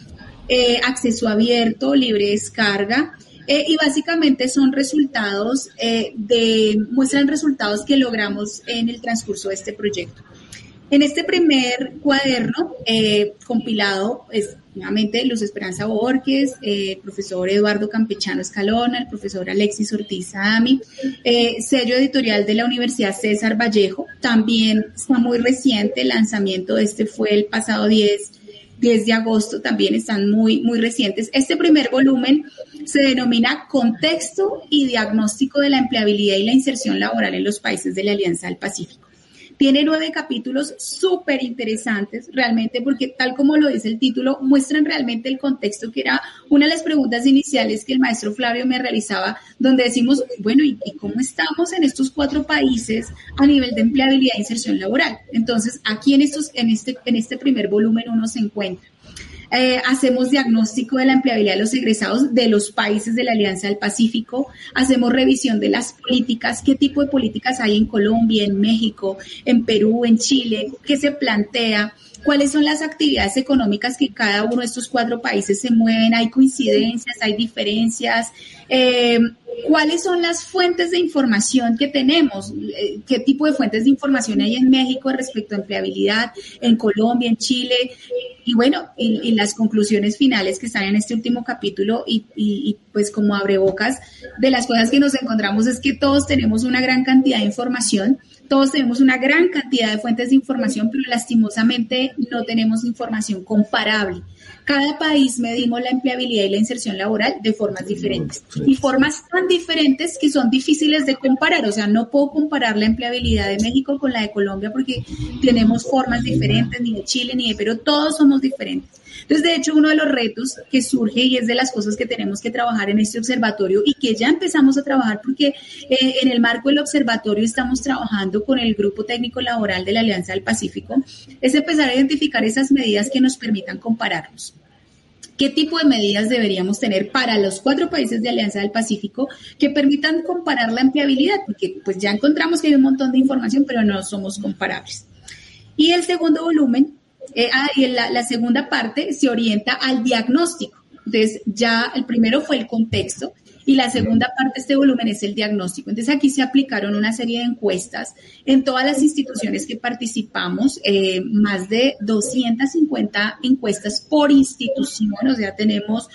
Speaker 3: eh, acceso abierto, libre descarga, eh, y básicamente son resultados de, muestran resultados que logramos en el transcurso de este proyecto. En este primer cuaderno compilado es nuevamente Luz Esperanza Borges, eh, profesor Eduardo Campechano Escalona, el profesor Alexis Ortiz Ami, eh, sello editorial de la Universidad César Vallejo, también está muy reciente, el lanzamiento de este fue el pasado 10, 10 de agosto, también están muy, muy recientes. Este primer volumen se denomina Contexto y Diagnóstico de la Empleabilidad y la Inserción Laboral en los Países de la Alianza del Pacífico. Tiene nueve capítulos súper interesantes, realmente, porque tal como lo dice el título, muestran realmente el contexto que era una de las preguntas iniciales que el maestro Flavio me realizaba, donde decimos, bueno, ¿y, cómo estamos en estos cuatro países a nivel de empleabilidad e inserción laboral? Entonces, aquí en, estos, en, este, en este primer volumen uno se encuentra eh, hacemos diagnóstico de la empleabilidad de los egresados de los países de la Alianza del Pacífico, hacemos revisión de las políticas, qué tipo de políticas hay en Colombia, en México, en Perú, en Chile, qué se plantea, cuáles son las actividades económicas que cada uno de estos cuatro países se mueven, hay coincidencias, hay diferencias, eh, cuáles son las fuentes de información que tenemos, eh, qué tipo de fuentes de información hay en México respecto a empleabilidad, en Colombia, en Chile, y bueno, y, las conclusiones finales que están en este último capítulo y, y, pues como abrebocas de las cosas que nos encontramos es que todos tenemos una gran cantidad de información, todos tenemos una gran cantidad de fuentes de información, pero lastimosamente no tenemos información comparable. Cada país medimos la empleabilidad y la inserción laboral de formas diferentes y formas tan diferentes que son difíciles de comparar. O sea, no puedo comparar la empleabilidad de México con la de Colombia porque tenemos formas diferentes, ni de Chile ni de Perú, todos somos diferentes. Entonces, de hecho, uno de los retos que surge y es de las cosas que tenemos que trabajar en este observatorio y que ya empezamos a trabajar porque eh, en el marco del observatorio estamos trabajando con el Grupo Técnico Laboral de la Alianza del Pacífico, es empezar a identificar esas medidas que nos permitan compararnos. ¿Qué tipo de medidas deberíamos tener para los cuatro países de Alianza del Pacífico que permitan comparar la empleabilidad? Porque pues ya encontramos que hay un montón de información, pero no somos comparables. Y el segundo volumen eh, ah, y la, la segunda parte se orienta al diagnóstico. Entonces, ya el primero fue el contexto y la segunda parte de este volumen es el diagnóstico. Entonces aquí se aplicaron una serie de encuestas en todas las instituciones que participamos, eh, más de 250 encuestas por institución, o sea, tenemos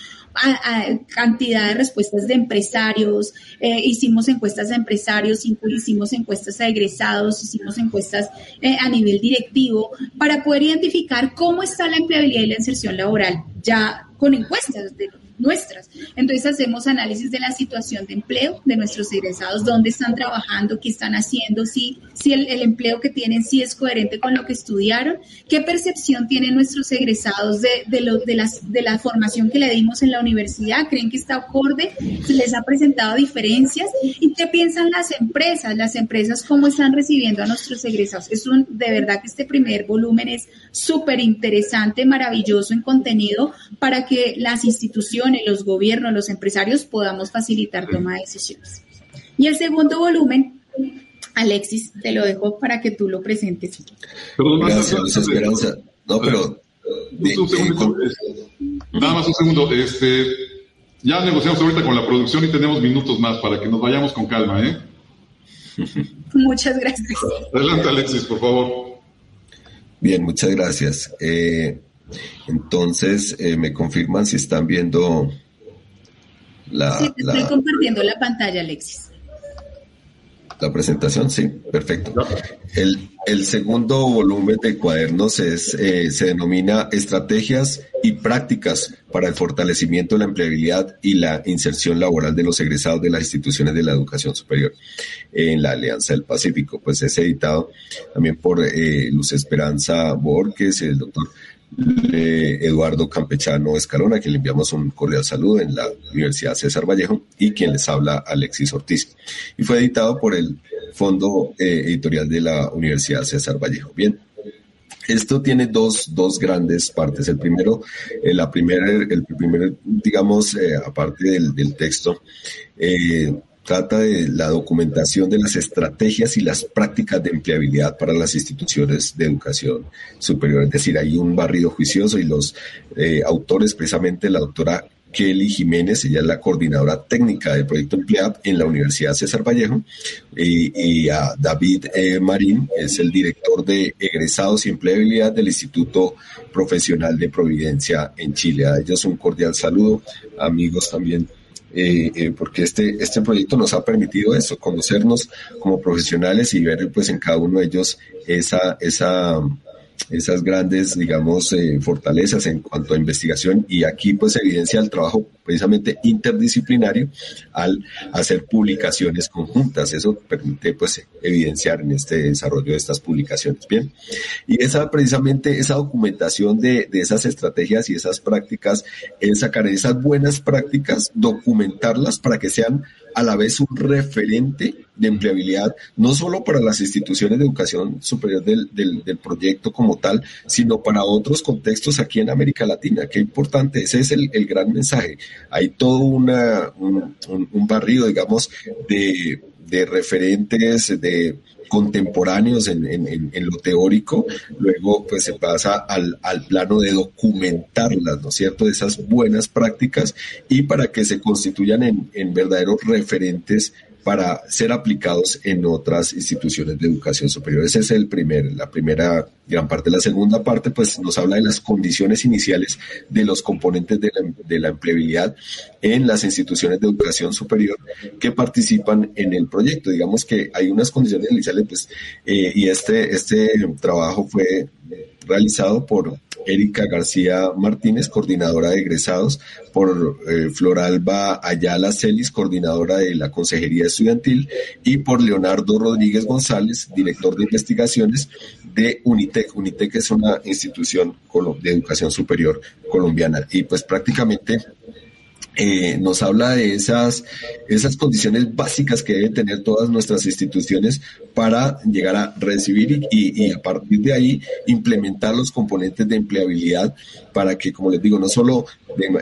Speaker 3: cantidad de respuestas de empresarios, eh, hicimos encuestas a empresarios, hicimos encuestas a egresados, hicimos encuestas eh, a nivel directivo para poder identificar cómo está la empleabilidad y la inserción laboral ya con encuestas de nuestras. Entonces hacemos análisis de la situación de empleo de nuestros egresados, dónde están trabajando, qué están haciendo, si, si el, empleo que tienen sí es coherente con lo que estudiaron, qué percepción tienen nuestros egresados de, de, lo, de, las, de la formación que le dimos en la universidad, creen que está acorde, les ha presentado diferencias y qué piensan las empresas, las empresas cómo están recibiendo a nuestros egresados. Es un, de verdad que este primer volumen es súper interesante, maravilloso en contenido para que las instituciones los gobiernos, los empresarios podamos facilitar toma de decisiones. Y el segundo volumen, Alexis, te lo dejo para que tú lo presentes.
Speaker 4: Gracias, Esperanza. No, pero...
Speaker 2: nada más un segundo. Este, ya negociamos ahorita con la producción y tenemos minutos más para que nos vayamos con calma, ¿eh? <laughs>
Speaker 3: Muchas gracias.
Speaker 2: Adelante, Alexis, por favor.
Speaker 4: Bien, muchas gracias. Eh, entonces, eh, me confirman si están viendo la...
Speaker 3: Sí, estoy compartiendo la pantalla, Alexis.
Speaker 4: La presentación, sí, perfecto. El, el segundo volumen de cuadernos es, eh, se denomina Estrategias y Prácticas para el Fortalecimiento de la Empleabilidad y la Inserción Laboral de los Egresados de las Instituciones de la Educación Superior en la Alianza del Pacífico. Pues es editado también por eh, Luz Esperanza Borges, el doctor Eduardo Campechano Escalona, a quien le enviamos un cordial saludo en la Universidad César Vallejo, y quien les habla Alexis Ortiz. Y fue editado por el Fondo eh, Editorial de la Universidad César Vallejo. Bien, esto tiene dos, dos grandes partes. El primero, eh, la primera, el primer, digamos, eh, aparte del, del texto, trata de la documentación de las estrategias y las prácticas de empleabilidad para las instituciones de educación superior. Es decir, hay un barrido juicioso y los eh, autores, precisamente la doctora Kelly Jiménez, ella es la coordinadora técnica del proyecto Empleab en la Universidad César Vallejo, y, a David eh, Marín, es el director de egresados y empleabilidad del Instituto Profesional de Providencia en Chile. A ellos un cordial saludo, amigos también eh, eh, porque este, este proyecto nos ha permitido eso, conocernos como profesionales y ver pues en cada uno de ellos esa, esa, esas grandes, digamos, eh, fortalezas en cuanto a investigación y aquí pues evidencia el trabajo precisamente interdisciplinario al hacer publicaciones conjuntas. Eso permite pues evidenciar en este desarrollo de estas publicaciones. Bien. Y esa precisamente esa documentación de, de esas estrategias y esas prácticas es sacar esas buenas prácticas, documentarlas para que sean a la vez un referente de empleabilidad, no solo para las instituciones de educación superior del, del, proyecto como tal, sino para otros contextos aquí en América Latina. Qué importante, ese es el, el gran mensaje. Hay todo una, un, un, barrido, digamos, de, de referentes, de contemporáneos en, en, lo teórico, luego pues se pasa al, al, plano de documentarlas, ¿no es cierto?, esas buenas prácticas y para que se constituyan en, en verdaderos referentes para ser aplicados en otras instituciones de educación superior. Ese es el primer, la primera gran parte. La segunda parte, pues, nos habla de las condiciones iniciales de los componentes de la, empleabilidad en las instituciones de educación superior que participan en el proyecto. Digamos que hay unas condiciones iniciales, pues, eh, y este, este trabajo fue realizado por Erika García Martínez, coordinadora de egresados, por eh, Floralba Ayala Celis, coordinadora de la Consejería Estudiantil, y por Leonardo Rodríguez González, director de investigaciones de UNITEC. UNITEC es una institución de educación superior colombiana y pues prácticamente eh, nos habla de esas, esas condiciones básicas que deben tener todas nuestras instituciones para llegar a recibir y, a partir de ahí implementar los componentes de empleabilidad para que, como les digo, no solo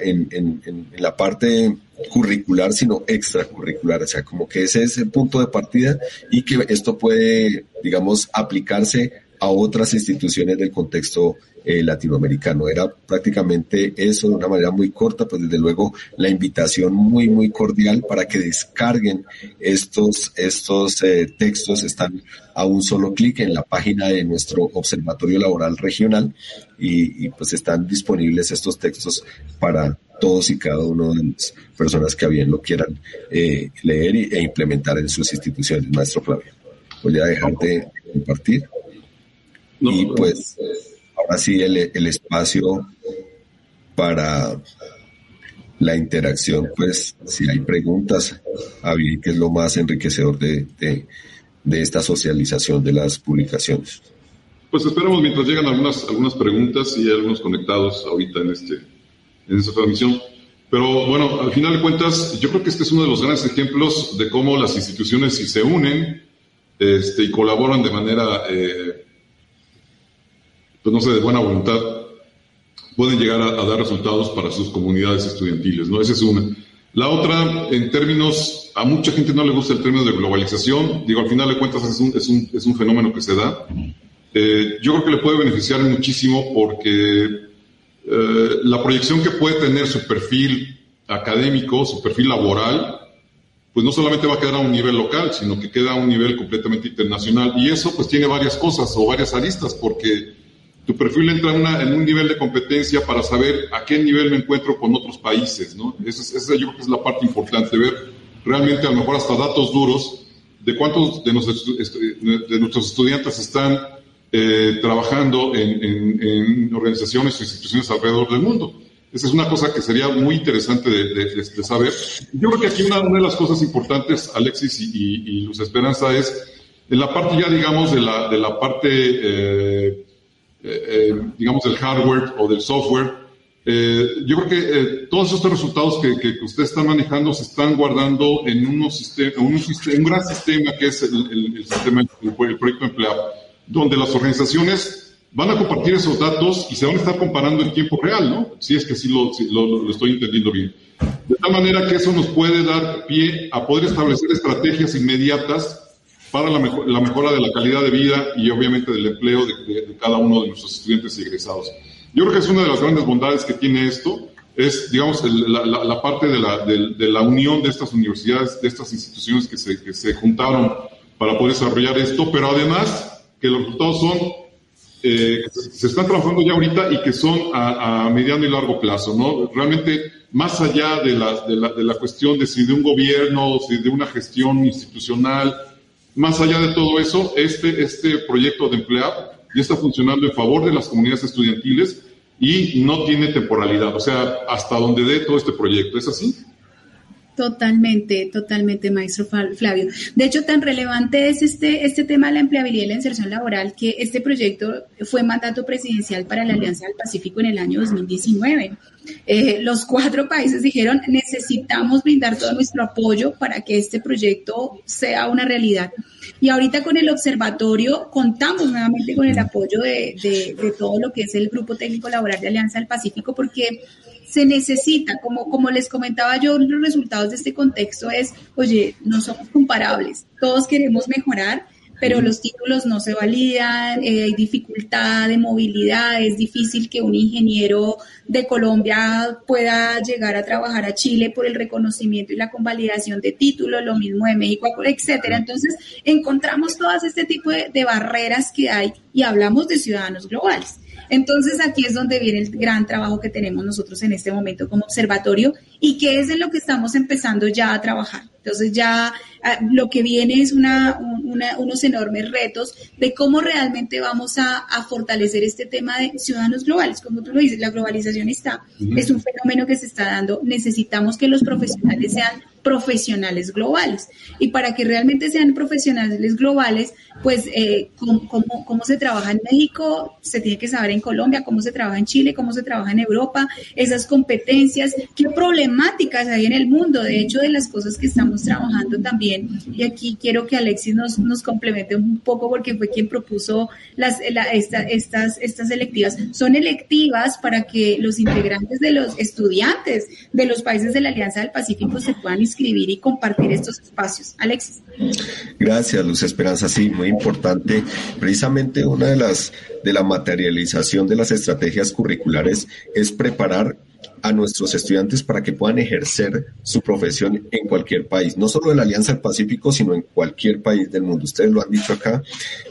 Speaker 4: en, en la parte curricular, sino extracurricular, o sea, como que ese es el punto de partida y que esto puede, digamos, aplicarse a otras instituciones del contexto eh, latinoamericano. Era prácticamente eso de una manera muy corta, pues desde luego la invitación muy, muy cordial para que descarguen estos, estos eh, textos. Están a un solo clic en la página de nuestro Observatorio Laboral Regional y, pues están disponibles estos textos para todos y cada uno de las personas que bien lo quieran eh, leer e implementar en sus instituciones. Maestro Flavio, voy a dejar de compartir y pues ahora sí el, espacio para la interacción, pues si hay preguntas, a que es lo más enriquecedor de, de, esta socialización de las publicaciones.
Speaker 2: Pues esperamos mientras llegan algunas, algunas preguntas y algunos conectados ahorita en, este, en esta transmisión. Pero bueno, al final de cuentas, yo creo que este es uno de los grandes ejemplos de cómo las instituciones si se unen este, y colaboran de manera eh, pues no sé, de buena voluntad, pueden llegar a, dar resultados para sus comunidades estudiantiles, ¿no? Esa es una. La otra, en términos, a mucha gente no le gusta el término de globalización, digo, al final de cuentas es un, es un, es un fenómeno que se da. Eh, yo creo que le puede beneficiar muchísimo porque eh, la proyección que puede tener su perfil académico, su perfil laboral, pues no solamente va a quedar a un nivel local, sino que queda a un nivel completamente internacional. Y eso pues tiene varias cosas o varias aristas, porque tu perfil entra en, un nivel de competencia para saber a qué nivel me encuentro con otros países, ¿no? Esa, es, yo creo que es la parte importante, ver realmente a lo mejor hasta datos duros de cuántos de nuestros, estudiantes están eh, trabajando en, organizaciones o instituciones alrededor del mundo. Esa es una cosa que sería muy interesante de, saber. Yo creo que aquí una, de las cosas importantes, Alexis y, Luz Esperanza, es en la parte ya, digamos, de la, parte... Eh, digamos, del hardware o del software. Eh, yo creo que todos estos resultados que, que, ustedes están manejando se están guardando en, unos un, un, gran sistema que es el, sistema, el, proyecto empleado, donde las organizaciones van a compartir esos datos y se van a estar comparando en tiempo real, ¿no? Si es que sí lo, lo, lo estoy entendiendo bien. De tal manera que eso nos puede dar pie a poder establecer estrategias inmediatas para la, la, mejora de la calidad de vida y obviamente del empleo de, cada uno de nuestros estudiantes y egresados. Yo creo que es una de las grandes bondades que tiene esto, es, digamos, la, la, parte de la, de, la, unión de estas universidades, de estas instituciones que se, que se juntaron para poder desarrollar esto, pero además que los resultados son, eh, se están trabajando ya ahorita y que son a, a, mediano y largo plazo, ¿no? Realmente, más allá de la, de la, de la cuestión de si de un gobierno, si de una gestión institucional, más allá de todo eso, este, este proyecto de empleado ya está funcionando en favor de las comunidades estudiantiles y no tiene temporalidad, o sea, hasta donde dé todo este proyecto. ¿Es así?
Speaker 3: Totalmente, totalmente, maestro Flavio. De hecho, tan relevante es este, este tema de la empleabilidad y la inserción laboral que este proyecto fue mandato presidencial para la Alianza del Pacífico en el año 2019. Eh, los cuatro países dijeron, necesitamos brindar todo nuestro apoyo para que este proyecto sea una realidad. Y ahorita con el observatorio contamos nuevamente con el apoyo de, de todo lo que es el Grupo Técnico Laboral de Alianza del Pacífico porque se necesita, como, como les comentaba yo, los resultados de este contexto es, oye, no somos comparables, todos queremos mejorar, pero los títulos no se validan, eh, hay dificultad de movilidad, es difícil que un ingeniero de Colombia pueda llegar a trabajar a Chile por el reconocimiento y la convalidación de títulos, lo mismo de México, etcétera. Entonces, encontramos todas este tipo de, de barreras que hay y hablamos de ciudadanos globales. Entonces aquí es donde viene el gran trabajo que tenemos nosotros en este momento como observatorio y que es en lo que estamos empezando ya a trabajar. Entonces ya ah, lo que viene es una, unos enormes retos de cómo realmente vamos a, fortalecer este tema de ciudadanos globales. Como tú lo dices, la globalización está, es un fenómeno que se está dando. Necesitamos que los profesionales sean profesionales globales. Y para que realmente sean profesionales globales, pues eh, cómo, cómo, se trabaja en México, se tiene que saber en Colombia, cómo se trabaja en Chile, cómo se trabaja en Europa, esas competencias, qué problemáticas hay en el mundo. De hecho, de las cosas que estamos trabajando también, y aquí quiero que Alexis nos, nos complemente un poco porque fue quien propuso las, estas, estas electivas. Son electivas para que los integrantes de los estudiantes de los países de la Alianza del Pacífico se puedan y compartir estos espacios. Alexis.
Speaker 4: Gracias, Luz Esperanza. Sí, muy importante. Precisamente una de las de la materialización de las estrategias curriculares es preparar a nuestros estudiantes para que puedan ejercer su profesión en cualquier país, no solo de la Alianza del Pacífico, sino en cualquier país del mundo. Ustedes lo han dicho acá,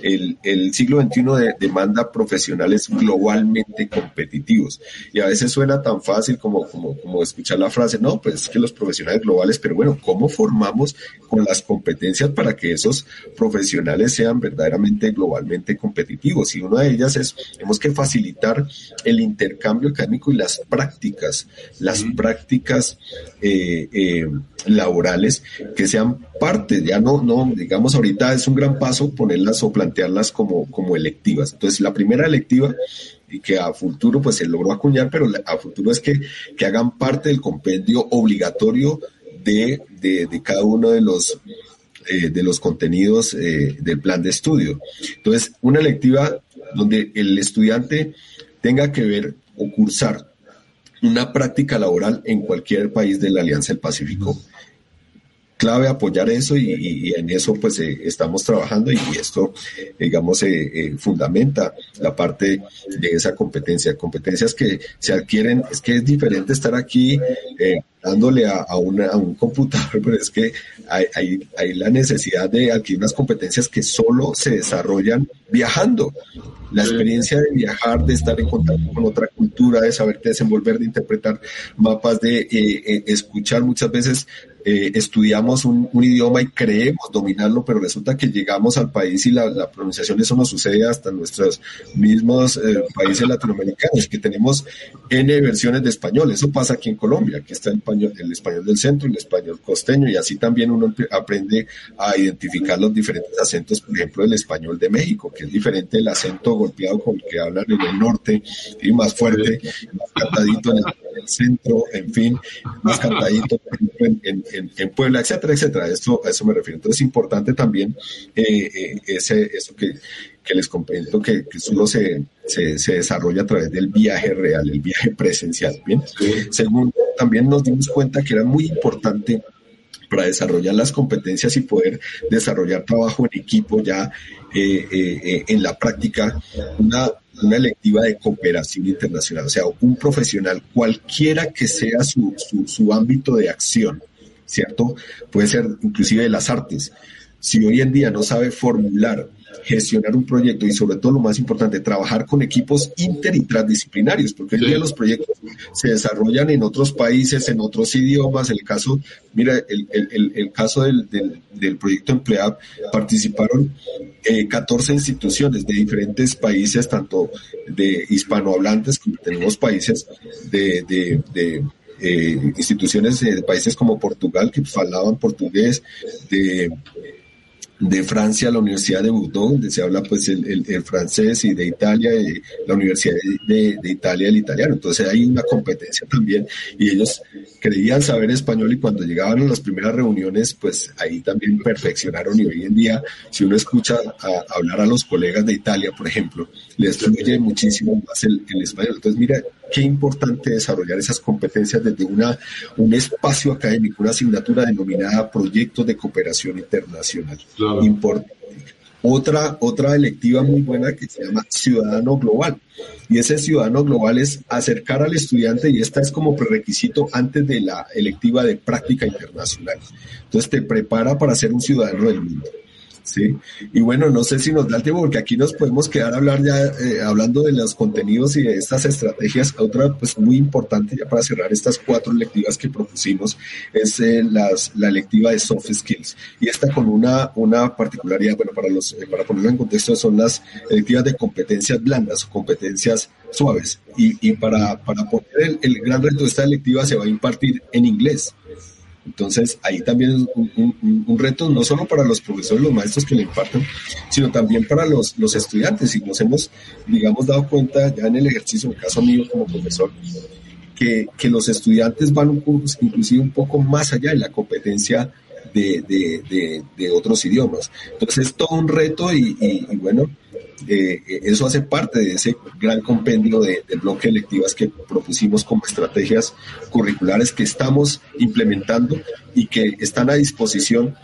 Speaker 4: el, el siglo XXI demanda profesionales globalmente competitivos y a veces suena tan fácil como, como, como escuchar la frase, no, pues es que los profesionales globales, pero bueno, ¿cómo formamos con las competencias para que esos profesionales sean verdaderamente globalmente competitivos? Y una de ellas es, tenemos que facilitar el intercambio académico y las prácticas las prácticas eh, eh, laborales que sean parte, ya no, no, digamos ahorita es un gran paso ponerlas o plantearlas como, como electivas. Entonces, la primera electiva y que a futuro pues se logró acuñar, pero a futuro es que, que hagan parte del compendio obligatorio de, de, cada uno de los eh, de los contenidos del plan de estudio. Entonces, una electiva donde el estudiante tenga que ver o cursar una práctica laboral en cualquier país de la Alianza del Pacífico. Clave apoyar eso y, en eso pues eh, estamos trabajando y esto digamos eh, eh, fundamenta la parte de esa competencia, competencias que se adquieren, es que es diferente estar aquí dándole a, a, un computador, <laughs> pero es que hay, hay, hay la necesidad de adquirir unas competencias que solo se desarrollan viajando. La experiencia de viajar, de estar en contacto con otra cultura, de saberte desenvolver, de interpretar mapas, de eh, eh, escuchar muchas veces eh, estudiamos un, idioma y creemos dominarlo, pero resulta que llegamos al país y la, pronunciación, eso nos sucede hasta nuestros mismos eh, países latinoamericanos, que tenemos N versiones de español. Eso pasa aquí en Colombia, aquí está el español, el español del centro, el español costeño, y así también uno aprende a identificar los diferentes acentos, por ejemplo, el español de México, que es diferente el acento golpeado con el que hablan en el norte, y más fuerte, más cantadito en el, centro, en fin, más cantadito, en, en en, Puebla, etcétera, etcétera. Esto, a eso me refiero. Entonces es importante también eh, eh, ese, eso que, que les comento, que, que solo se, se, se, desarrolla a través del viaje real, el viaje presencial. Bien. Segundo, también nos dimos cuenta que era muy importante para desarrollar las competencias y poder desarrollar trabajo en equipo ya eh, en la práctica, una, una electiva de cooperación internacional, o sea, un profesional, cualquiera que sea su, su, su ámbito de acción, ¿cierto? Puede ser inclusive de las artes. Si hoy en día no sabe formular, gestionar un proyecto y sobre todo lo más importante, trabajar con equipos inter y transdisciplinarios, porque hoy día los proyectos se desarrollan en otros países, en otros idiomas. El caso, mira, el, el, el caso del, del, del, proyecto Empleab, participaron eh, 14 instituciones de diferentes países, tanto de hispanohablantes como tenemos países de, de, de eh, instituciones de países como Portugal que hablaban portugués, de de Francia, la Universidad de Bordeaux, donde se habla pues el, francés, y de Italia, y la Universidad de, Italia, el italiano. Entonces hay una competencia también y ellos creían saber español y cuando llegaban a las primeras reuniones, pues ahí también perfeccionaron y hoy en día, si uno escucha hablar a los colegas de Italia, por ejemplo, les fluye muchísimo más el, el español. Entonces, mira, qué importante desarrollar esas competencias desde una, un espacio académico, una asignatura denominada Proyectos de Cooperación Internacional. Importante. Otra, otra electiva muy buena que se llama Ciudadano Global. Y ese Ciudadano Global es acercar al estudiante y esta es como prerequisito antes de la electiva de práctica internacional. Entonces te prepara para ser un ciudadano del mundo. Sí, y bueno, no sé si nos da el tiempo, porque aquí nos podemos quedar hablar ya eh, hablando de los contenidos y de estas estrategias. Otra, pues muy importante ya para cerrar estas cuatro lectivas que propusimos es eh, las, la lectiva de soft skills. Y esta con una, una particularidad, bueno, para, los, eh, para ponerlo en contexto, son las electivas de competencias blandas o competencias suaves. Y, y para, para poner el, el gran reto de esta electiva se va a impartir en inglés. Entonces, ahí también es un, reto no solo para los profesores, los maestros que le imparten, sino también para los, los estudiantes. Y nos hemos, digamos, dado cuenta ya en el ejercicio, en el caso mío como profesor, que, que los estudiantes van inclusive un poco más allá de la competencia de, de, de, otros idiomas. Entonces, es todo un reto y bueno, eh, eso hace parte de ese gran compendio de, bloque de electivas que propusimos como estrategias curriculares que estamos implementando y que están a disposición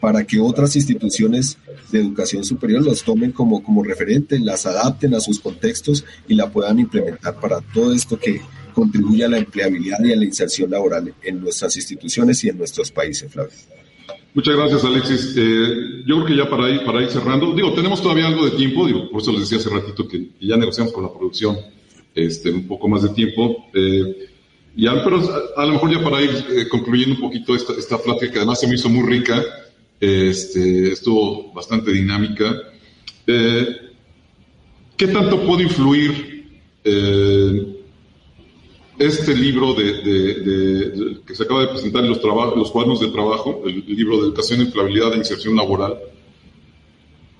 Speaker 4: para que otras instituciones de educación superior los tomen como, como las adapten a sus contextos y la puedan implementar para todo esto que contribuye a la empleabilidad y a la inserción laboral en nuestras instituciones y en nuestros países, Flavio.
Speaker 2: Muchas gracias, Alexis. Eh, yo creo que ya para ir, para ir cerrando, digo, tenemos todavía algo de tiempo, digo, por eso les decía hace ratito que, ya negociamos con la producción este, un poco más de tiempo. Eh, ya, pero a, lo mejor ya para ir eh, concluyendo un poquito esta, esta plática que además se me hizo muy rica, este, estuvo bastante dinámica. ¿Qué tanto puede influir este libro de, que se acaba de presentar en los, los cuadernos de trabajo, el, libro de Educación, Empleabilidad e Inserción Laboral,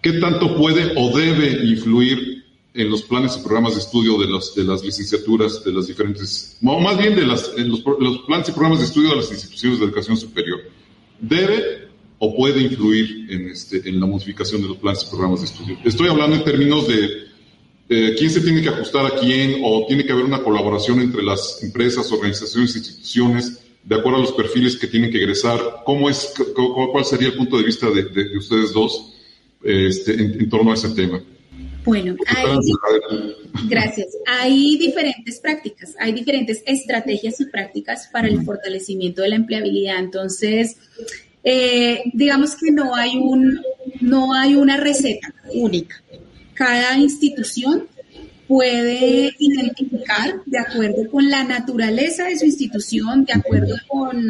Speaker 2: ¿qué tanto puede o debe influir en los planes y programas de estudio de, de las licenciaturas de las diferentes, o más bien de las, en los, planes y programas de estudio de las instituciones de educación superior? ¿Debe o puede influir en, este, en la modificación de los planes y programas de estudio? Estoy hablando en términos de eh, quién se tiene que ajustar a quién o tiene que haber una colaboración entre las empresas, organizaciones, instituciones, de acuerdo a los perfiles que tienen que egresar. ¿Cómo es, ¿Cuál sería el punto de vista de, ustedes dos este, en, torno a ese tema?
Speaker 3: Bueno, hay, gracias. Hay diferentes prácticas, hay diferentes estrategias y prácticas para el fortalecimiento de la empleabilidad. Entonces, eh, digamos que no hay un, no hay una receta única cada institución puede identificar de acuerdo con la naturaleza de su institución, de acuerdo con,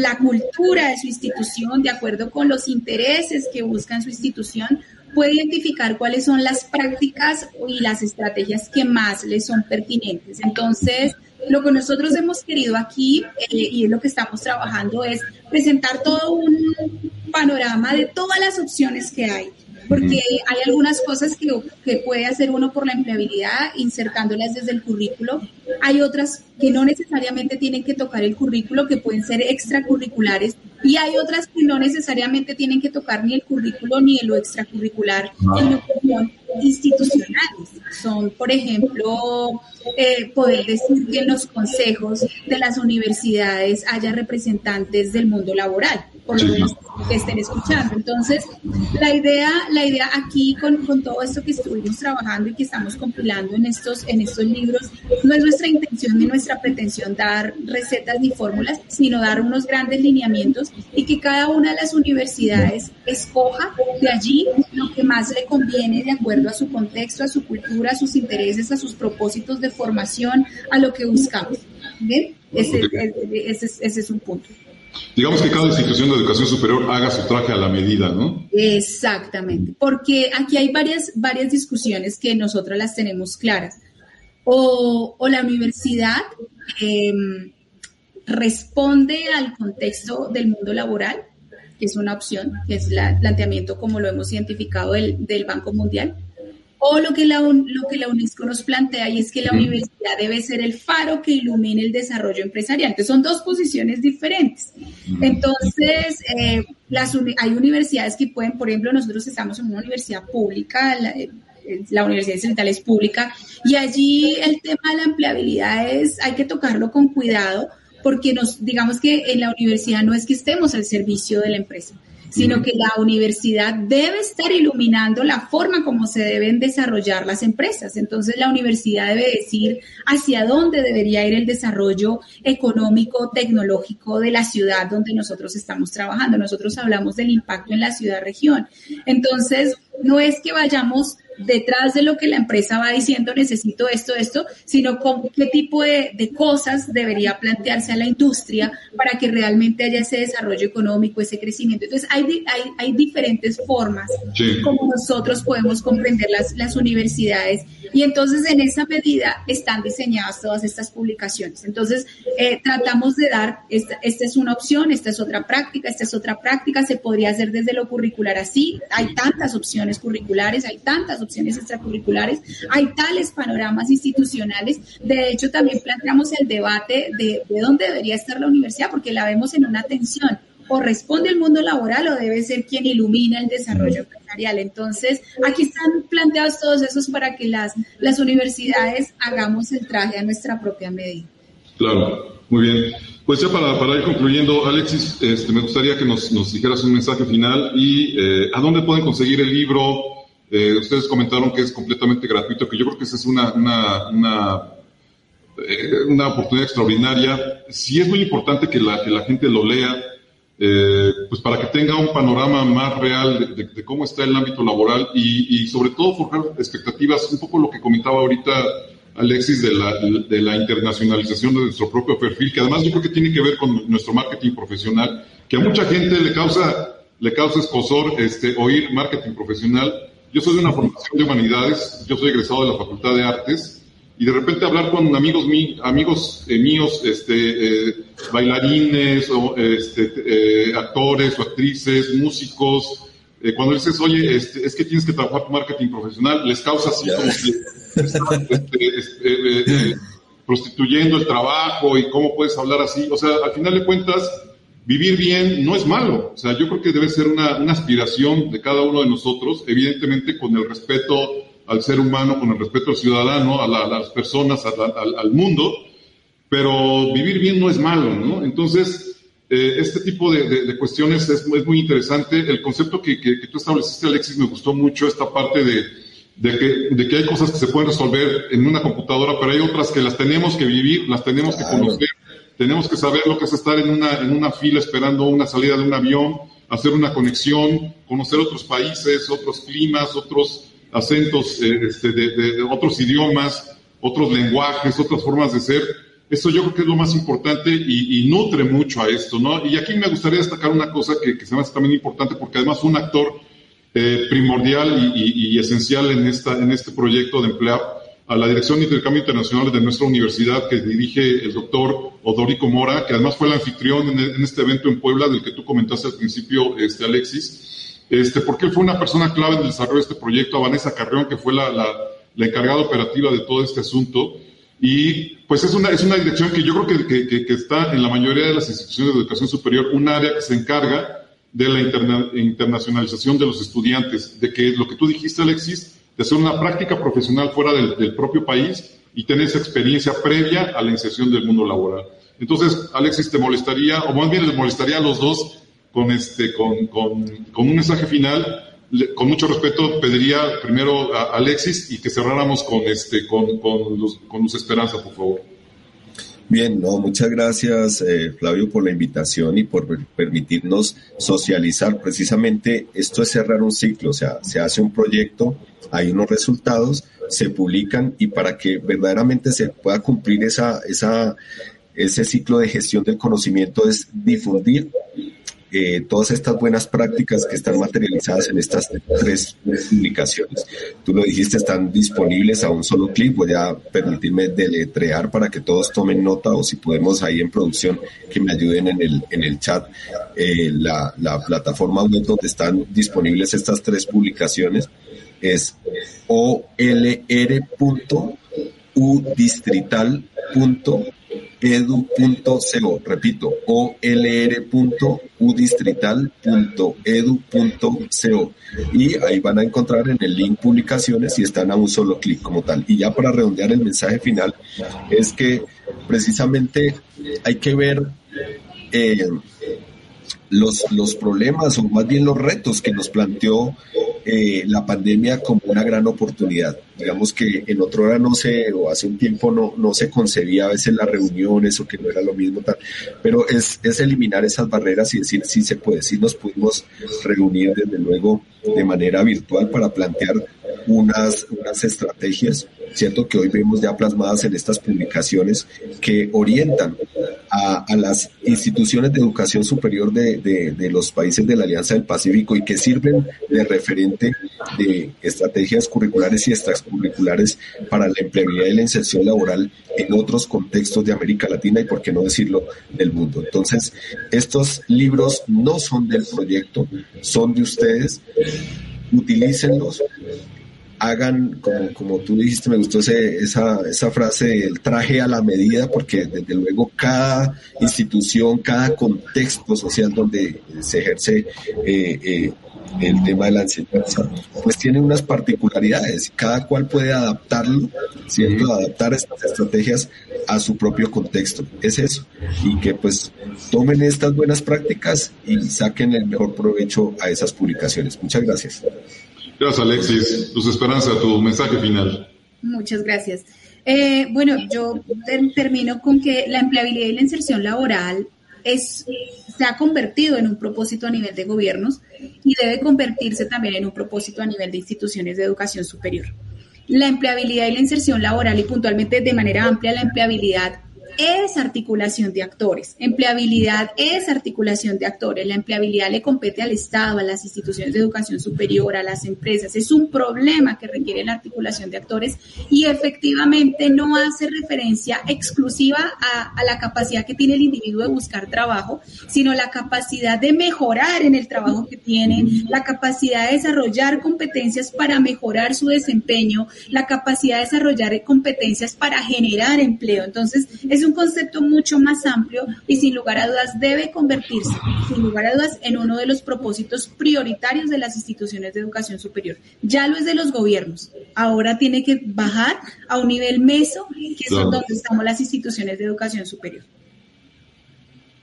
Speaker 3: la cultura de su institución, de acuerdo con los intereses que busca su institución, puede identificar cuáles son las prácticas y las estrategias que más le son pertinentes. Entonces, lo que nosotros hemos querido aquí eh, y es lo que estamos trabajando es presentar todo un panorama de todas las opciones que hay porque hay algunas cosas que, que, puede hacer uno por la empleabilidad insertándolas desde el currículo. Hay otras que no necesariamente tienen que tocar el currículo, que pueden ser extracurriculares, y hay otras que no necesariamente tienen que tocar ni el currículo ni lo extracurricular, sino que son institucionales. Son, por ejemplo, eh, poder decir que en los consejos de las universidades haya representantes del mundo laboral por lo que estén escuchando. Entonces, la idea, la idea aquí con, con, todo esto que estuvimos trabajando y que estamos compilando en estos, en estos libros, no es nuestra intención ni nuestra pretensión dar recetas ni fórmulas, sino dar unos grandes lineamientos y que cada una de las universidades escoja de allí lo que más le conviene de acuerdo a su contexto, a su cultura, a sus intereses, a sus propósitos de formación, a lo que buscamos. ¿Bien? ese, ese es un punto.
Speaker 2: Digamos que cada institución de educación superior haga su traje a la medida, ¿no?
Speaker 3: Exactamente, porque aquí hay varias, varias discusiones que nosotros las tenemos claras. O, la universidad em, responde al contexto del mundo laboral que es una opción, que es el planteamiento como lo hemos identificado del, del Banco Mundial, o lo que, la, lo que la UNESCO nos plantea y es que la universidad debe ser el faro que ilumine el desarrollo empresarial. Entonces son dos posiciones diferentes. Entonces, eh, las, hay universidades que pueden, por ejemplo, nosotros estamos en una universidad pública, la, eh, la Universidad Central es pública, y allí el tema de la empleabilidad es, hay que tocarlo con cuidado, porque nos, digamos que en la universidad no es que estemos al servicio de la empresa, sino que la universidad debe estar iluminando la forma como se deben desarrollar las empresas. Entonces la universidad debe decir hacia dónde debería ir el desarrollo económico, tecnológico de la ciudad donde nosotros estamos trabajando. Nosotros hablamos del impacto en la ciudad-región. Entonces, no es que vayamos detrás de lo que la empresa va diciendo, necesito esto, esto, sino con qué tipo de, cosas debería plantearse a la industria para que realmente haya ese desarrollo económico, ese crecimiento. Entonces, hay, hay, hay diferentes formas como nosotros podemos comprender las, las universidades y entonces en esa medida están diseñadas todas estas publicaciones. Entonces, eh, tratamos de dar, esta, esta es una opción, esta es otra práctica, esta es otra práctica, se podría hacer desde lo curricular así, hay tantas opciones curriculares, hay tantas opciones extracurriculares, hay tales panoramas institucionales. De hecho, también planteamos el debate de, de dónde debería estar la universidad, porque la vemos en una tensión o responde el mundo laboral o debe ser quien ilumina el desarrollo empresarial. Entonces, aquí están planteados todos esos para que las, las universidades hagamos el traje a nuestra propia medida.
Speaker 2: Claro, muy bien. Pues ya para, para ir concluyendo, Alexis, este, me gustaría que nos, nos, dijeras un mensaje final y eh, a dónde pueden conseguir el libro. Eh, ustedes comentaron que es completamente gratuito, que yo creo que esa es una, una, una, eh, una oportunidad extraordinaria. Sí es muy importante que la, que la gente lo lea, eh, pues para que tenga un panorama más real de, cómo está el ámbito laboral y, sobre todo forjar expectativas, un poco lo que comentaba ahorita Alexis de la, de la internacionalización de nuestro propio perfil, que además yo creo que tiene que ver con nuestro marketing profesional, que a mucha gente le causa, le causa escosor este, oír marketing profesional. Yo soy de una formación de humanidades, yo soy egresado de la Facultad de Artes, y de repente hablar con amigos, amigos eh, míos, este, eh, bailarines o este, eh, actores o actrices, músicos, cuando dices, oye, este, es que tienes que trabajar tu marketing profesional, les causa así como este, este, prostituyendo el trabajo y cómo puedes hablar así. O sea, al final de cuentas, vivir bien no es malo. O sea, yo creo que debe ser una, una aspiración de cada uno de nosotros, evidentemente con el respeto al ser humano, con el respeto al ciudadano, a, las personas, al, mundo, pero vivir bien no es malo, ¿no? Entonces, eh, este tipo de, cuestiones es, muy interesante. El concepto que, tú estableciste, Alexis, me gustó mucho, esta parte de, que, hay cosas que se pueden resolver en una computadora, pero hay otras que las tenemos que vivir, las tenemos que conocer, tenemos que saber lo que es estar en una, en una fila esperando una salida de un avión, hacer una conexión, conocer otros países, otros climas, otros acentos eh, este, de, otros idiomas, otros lenguajes, otras formas de ser. Eso yo creo que es lo más importante y, nutre mucho a esto, ¿no? Y aquí me gustaría destacar una cosa que, se me hace también importante porque además un actor eh, primordial y, esencial en, esta, en este proyecto de emplear a la Dirección de Intercambio Internacional de nuestra universidad que dirige el doctor Odorico Mora, que además fue el anfitrión en, en este evento en Puebla del que tú comentaste al principio, este, Alexis este, porque fue una persona clave en el desarrollo de este proyecto, a Vanessa Carrión, que fue la, la, encargada operativa de todo este asunto. Y pues es una, es una dirección que yo creo que, que, que, está en la mayoría de las instituciones de educación superior, un área que se encarga de la internacionalización de los estudiantes, de que lo que tú dijiste, Alexis, de hacer una práctica profesional fuera del, del propio país y tener esa experiencia previa a la inserción del mundo laboral. Entonces, Alexis, ¿te molestaría, o más bien les molestaría a los dos, con, este, con, con, con un mensaje final. con mucho respeto, pediría primero a Alexis y que cerráramos con, este, con, con, Luz, con Luz Esperanza, por favor.
Speaker 4: Bien, no, muchas gracias eh, Flavio por la invitación y por permitirnos socializar. Precisamente esto es cerrar un ciclo, o sea, se hace un proyecto, hay unos resultados, se publican y para que verdaderamente se pueda cumplir esa, esa, ese ciclo de gestión del conocimiento es difundir eh, todas estas buenas prácticas que están materializadas en estas tres publicaciones. Tú lo dijiste, están disponibles a un solo clic. Voy a permitirme deletrear para que todos tomen nota o si podemos ahí en producción que me ayuden en el, en el chat eh, la, la plataforma web donde están disponibles estas tres publicaciones es olr.udistrital.edu.co. Repito, olr.udistrital.edu.co. Y ahí van a encontrar en el link publicaciones y están a un solo clic como tal. Y ya para redondear el mensaje final, es que precisamente hay que ver eh, los, los problemas o más bien los retos que nos planteó eh, la pandemia como una gran oportunidad. Digamos que en otro hora no se, o hace un tiempo no, no se concebía a veces las reuniones o que no era lo mismo tal, pero es, es eliminar esas barreras y decir si se puede, si nos pudimos reunir desde luego de manera virtual para plantear unas, unas estrategias, ¿cierto? Que hoy vemos ya plasmadas en estas publicaciones que orientan a, las instituciones de educación superior de, de, de, los países de la Alianza del Pacífico y que sirven de referente de estrategias curriculares y extracurriculares para la empleabilidad y la inserción laboral en otros contextos de América Latina y, por qué no decirlo, del mundo. Entonces, estos libros no son del proyecto, son de ustedes, utilícenlos, hagan, como, como tú dijiste, me gustó ese, esa, esa frase, el traje a la medida, porque desde luego cada institución, cada contexto social donde se ejerce eh, eh, el tema de la enseñanza, pues tiene unas particularidades. Cada cual puede adaptarlo, ¿cierto? Adaptar estas estrategias a su propio contexto. Es eso. Y que pues tomen estas buenas prácticas y saquen el mejor provecho a esas publicaciones. Muchas gracias.
Speaker 2: Gracias, Alexis. Tus esperanzas, tu mensaje final.
Speaker 3: Muchas gracias. Eh, bueno, yo ter termino con que la empleabilidad y la inserción laboral es, se ha convertido en un propósito a nivel de gobiernos y debe convertirse también en un propósito a nivel de instituciones de educación superior. La empleabilidad y la inserción laboral y puntualmente de manera amplia la empleabilidad es articulación de actores. Empleabilidad es articulación de actores. La empleabilidad le compete al Estado, a las instituciones de educación superior, a las empresas. Es un problema que requiere la articulación de actores y efectivamente no hace referencia exclusiva a, la capacidad que tiene el individuo de buscar trabajo, sino la capacidad de mejorar en el trabajo que tiene, la capacidad de desarrollar competencias para mejorar su desempeño, la capacidad de desarrollar competencias para generar empleo. Entonces, es un concepto mucho más amplio y sin lugar a dudas debe convertirse, sin lugar a dudas, en uno de los propósitos prioritarios de las instituciones de educación superior. Ya lo es de los gobiernos, ahora tiene que bajar a un nivel meso, que es donde estamos las instituciones de educación superior.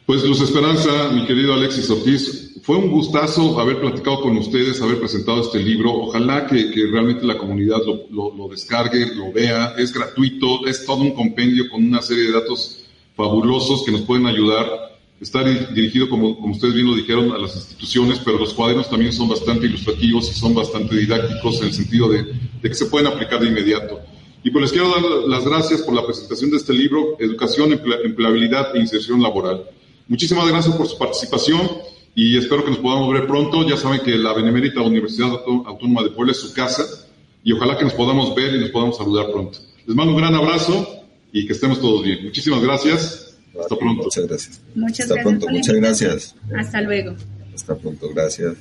Speaker 2: Pues Luz Esperanza, mi querido Alexis Ortiz, fue un gustazo haber platicado con ustedes, haber presentado este libro. Ojalá que, realmente la comunidad lo, descargue, lo vea. Es gratuito, es todo un compendio con una serie de datos fabulosos que nos pueden ayudar. Está dirigido, como, como ustedes bien lo dijeron, a las instituciones, pero los cuadernos también son bastante ilustrativos y son bastante didácticos en el sentido de, de que se pueden aplicar de inmediato. Y pues les quiero dar las gracias por la presentación de este libro, Educación, Empleabilidad e Inserción Laboral. Muchísimas gracias por su participación y espero que nos podamos ver pronto. Ya saben que la Benemérita Universidad Autónoma de Puebla es su casa y ojalá que nos podamos ver y nos podamos saludar pronto. Les mando un gran abrazo y que estemos todos bien. Muchísimas gracias. Hasta pronto.
Speaker 4: Muchas gracias.
Speaker 3: Muchas
Speaker 4: Hasta
Speaker 3: gracias
Speaker 4: pronto. Muchas gracias.
Speaker 3: Hasta luego.
Speaker 4: Hasta pronto. Gracias.